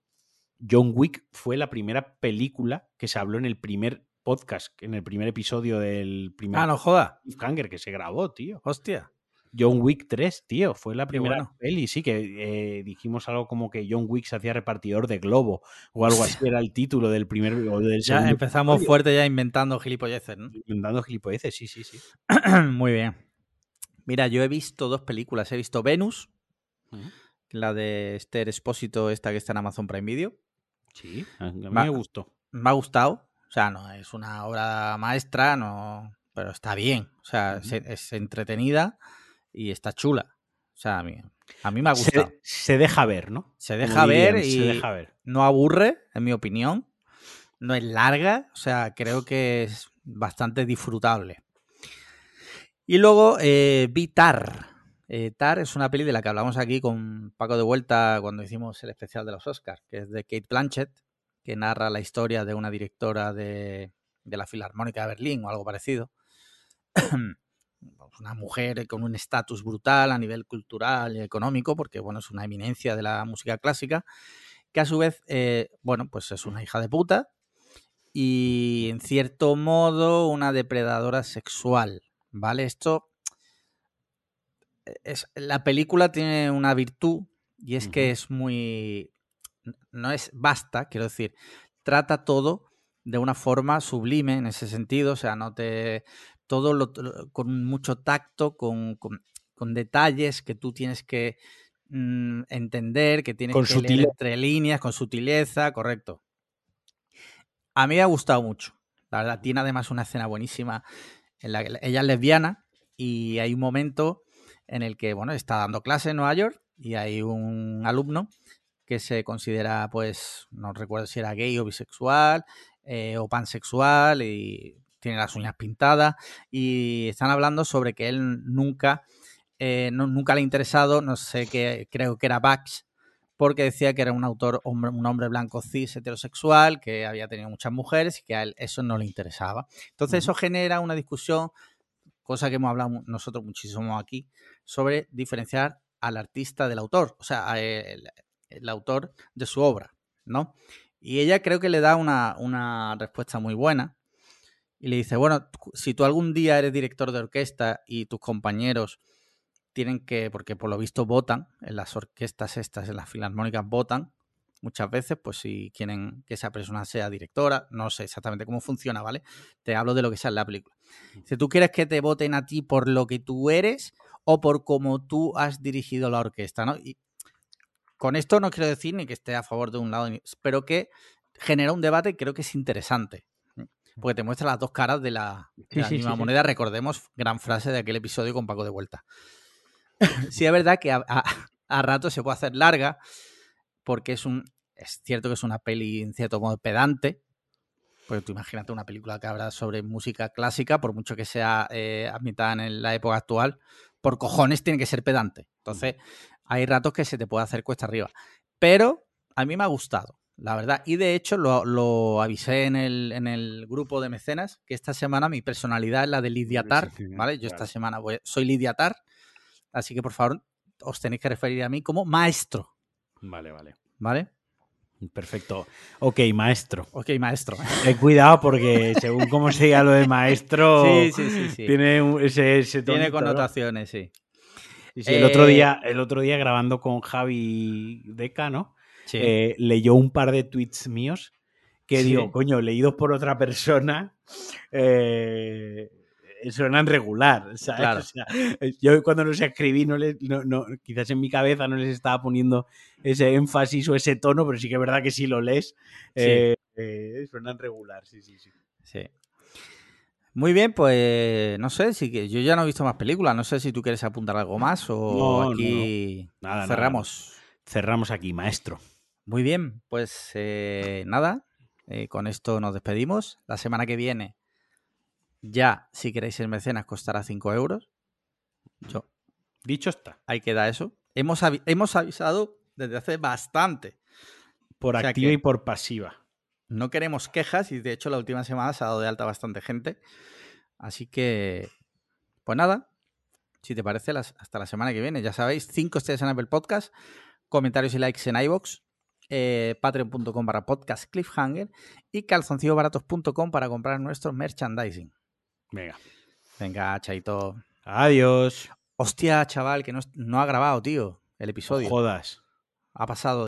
John Wick fue la primera película que se habló en el primer podcast, en el primer episodio del primer Ah, no joda. Que se grabó, tío. Hostia. John Wick 3, tío, fue la primera bueno. peli, sí, que eh, dijimos algo como que John Wick se hacía repartidor de globo o algo así era el título del primer o del Ya empezamos episodio. fuerte ya inventando gilipolleces, ¿no? Inventando gilipolleces, sí, sí, sí. [CLEARS THROAT] Muy bien. Mira, yo he visto dos películas. He visto Venus, la de Esther Espósito, esta que está en Amazon Prime Video. Sí, a mí me gustó. Me ha gustado. O sea, no es una obra maestra, no, pero está bien. O sea, es entretenida y está chula. O sea, a mí, a mí me ha gustado. Se, se deja ver, ¿no? Se, deja ver y Se deja ver. no aburre, en mi opinión. No es larga, o sea, creo que es bastante disfrutable. Y luego eh, vi Tar. Eh, Tar es una peli de la que hablamos aquí con Paco de Vuelta cuando hicimos el especial de los Oscars, que es de Kate Blanchett, que narra la historia de una directora de, de la Filarmónica de Berlín o algo parecido. [CLEARS THROAT] una mujer con un estatus brutal a nivel cultural y económico, porque bueno, es una eminencia de la música clásica, que a su vez, eh, bueno, pues es una hija de puta y en cierto modo una depredadora sexual, ¿vale? Esto es la película tiene una virtud y es que es muy no es basta, quiero decir, trata todo de una forma sublime en ese sentido, o sea, no te todo lo, con mucho tacto, con, con- con detalles que tú tienes que mm, entender, que tienes Con que leer sutileza. entre líneas, con sutileza, correcto. A mí me ha gustado mucho. La verdad, tiene además una escena buenísima en la que ella es lesbiana y hay un momento en el que, bueno, está dando clase en Nueva York y hay un alumno que se considera, pues, no recuerdo si era gay o bisexual eh, o pansexual y tiene las uñas pintadas y están hablando sobre que él nunca, eh, no- nunca le ha interesado, no sé qué, creo que era Bax, porque decía que era un autor, hombre, un hombre blanco cis heterosexual, que había tenido muchas mujeres y que a él eso no le interesaba. Entonces eso genera una discusión, cosa que hemos hablado nosotros muchísimo aquí, sobre diferenciar al artista del autor, o sea, el, el autor de su obra, ¿no? Y ella creo que le da una, una respuesta muy buena y le dice, bueno, si tú algún día eres director de orquesta y tus compañeros tienen que, porque por lo visto votan, en las orquestas estas, en las filarmónicas votan muchas veces, pues si quieren que esa persona sea directora, no sé exactamente cómo funciona, ¿vale? Te hablo de lo que sea en la película. Si tú quieres que te voten a ti por lo que tú eres o por cómo tú has dirigido la orquesta, ¿no? Y con esto no quiero decir ni que esté a favor de un lado, pero que genera un debate que creo que es interesante. Porque te muestra las dos caras de la, de Sí, la sí, misma sí, moneda. Recordemos, gran frase de aquel episodio con Paco de Vuelta. [LAUGHS] sí, es verdad que a, a, a rato se puede hacer larga, porque es un. Es cierto que es una peli, en cierto modo, pedante. Porque tú imagínate una película que habla sobre música clásica, por mucho que sea eh, ambientada en la época actual, por cojones tiene que ser pedante. Entonces, hay ratos que se te puede hacer cuesta arriba. Pero a mí me ha gustado. La verdad. Y de hecho lo, lo avisé en el, en el, grupo de mecenas que esta semana mi personalidad es la de Lidia Tar, ¿vale? Yo esta semana voy, soy Lidia Tar, así que por favor os tenéis que referir a mí como maestro. Vale, vale. ¿Vale? Perfecto. Ok, maestro. Ok, maestro. Ten cuidado porque según cómo se diga lo de maestro, [LAUGHS] sí, sí, sí, sí. tiene ese, ese Tiene connotaciones, sí. sí el, otro día, el otro día grabando con Javi Deca, ¿no? Sí. Eh, leyó un par de tweets míos que Sí. digo, coño, leídos por otra persona, eh, suenan regular, ¿sabes? Claro. O sea, yo cuando los escribí, no les, no, no, quizás en mi cabeza no les estaba poniendo ese énfasis o ese tono, pero sí que es verdad que si lo lees, eh, eh, suenan regular, sí, sí, sí. Sí. Muy bien, pues no sé, si que yo ya no he visto más películas, no sé si tú quieres apuntar algo más o No, aquí Nada, nada. cerramos. Cerramos aquí, maestro. Muy bien, pues eh, nada, eh, con esto nos despedimos. La semana que viene, ya, si queréis ser mecenas, costará 5 euros. Yo, Dicho está. ahí queda eso. Hemos, avi- hemos avisado desde hace bastante. Por O sea activa y por pasiva. No queremos quejas y de hecho la última semana se ha dado de alta bastante gente. Así que, pues nada, si te parece, las- hasta la semana que viene. Ya sabéis, 5 estrellas en Apple Podcast, comentarios y likes en iVoox, eh, patreon.com para podcast cliffhanger y calzoncillobaratos.com para comprar nuestro merchandising. Venga. Venga, chaito. Adiós. Hostia, chaval, que no, no ha grabado, tío, el episodio. Jodas. Ha pasado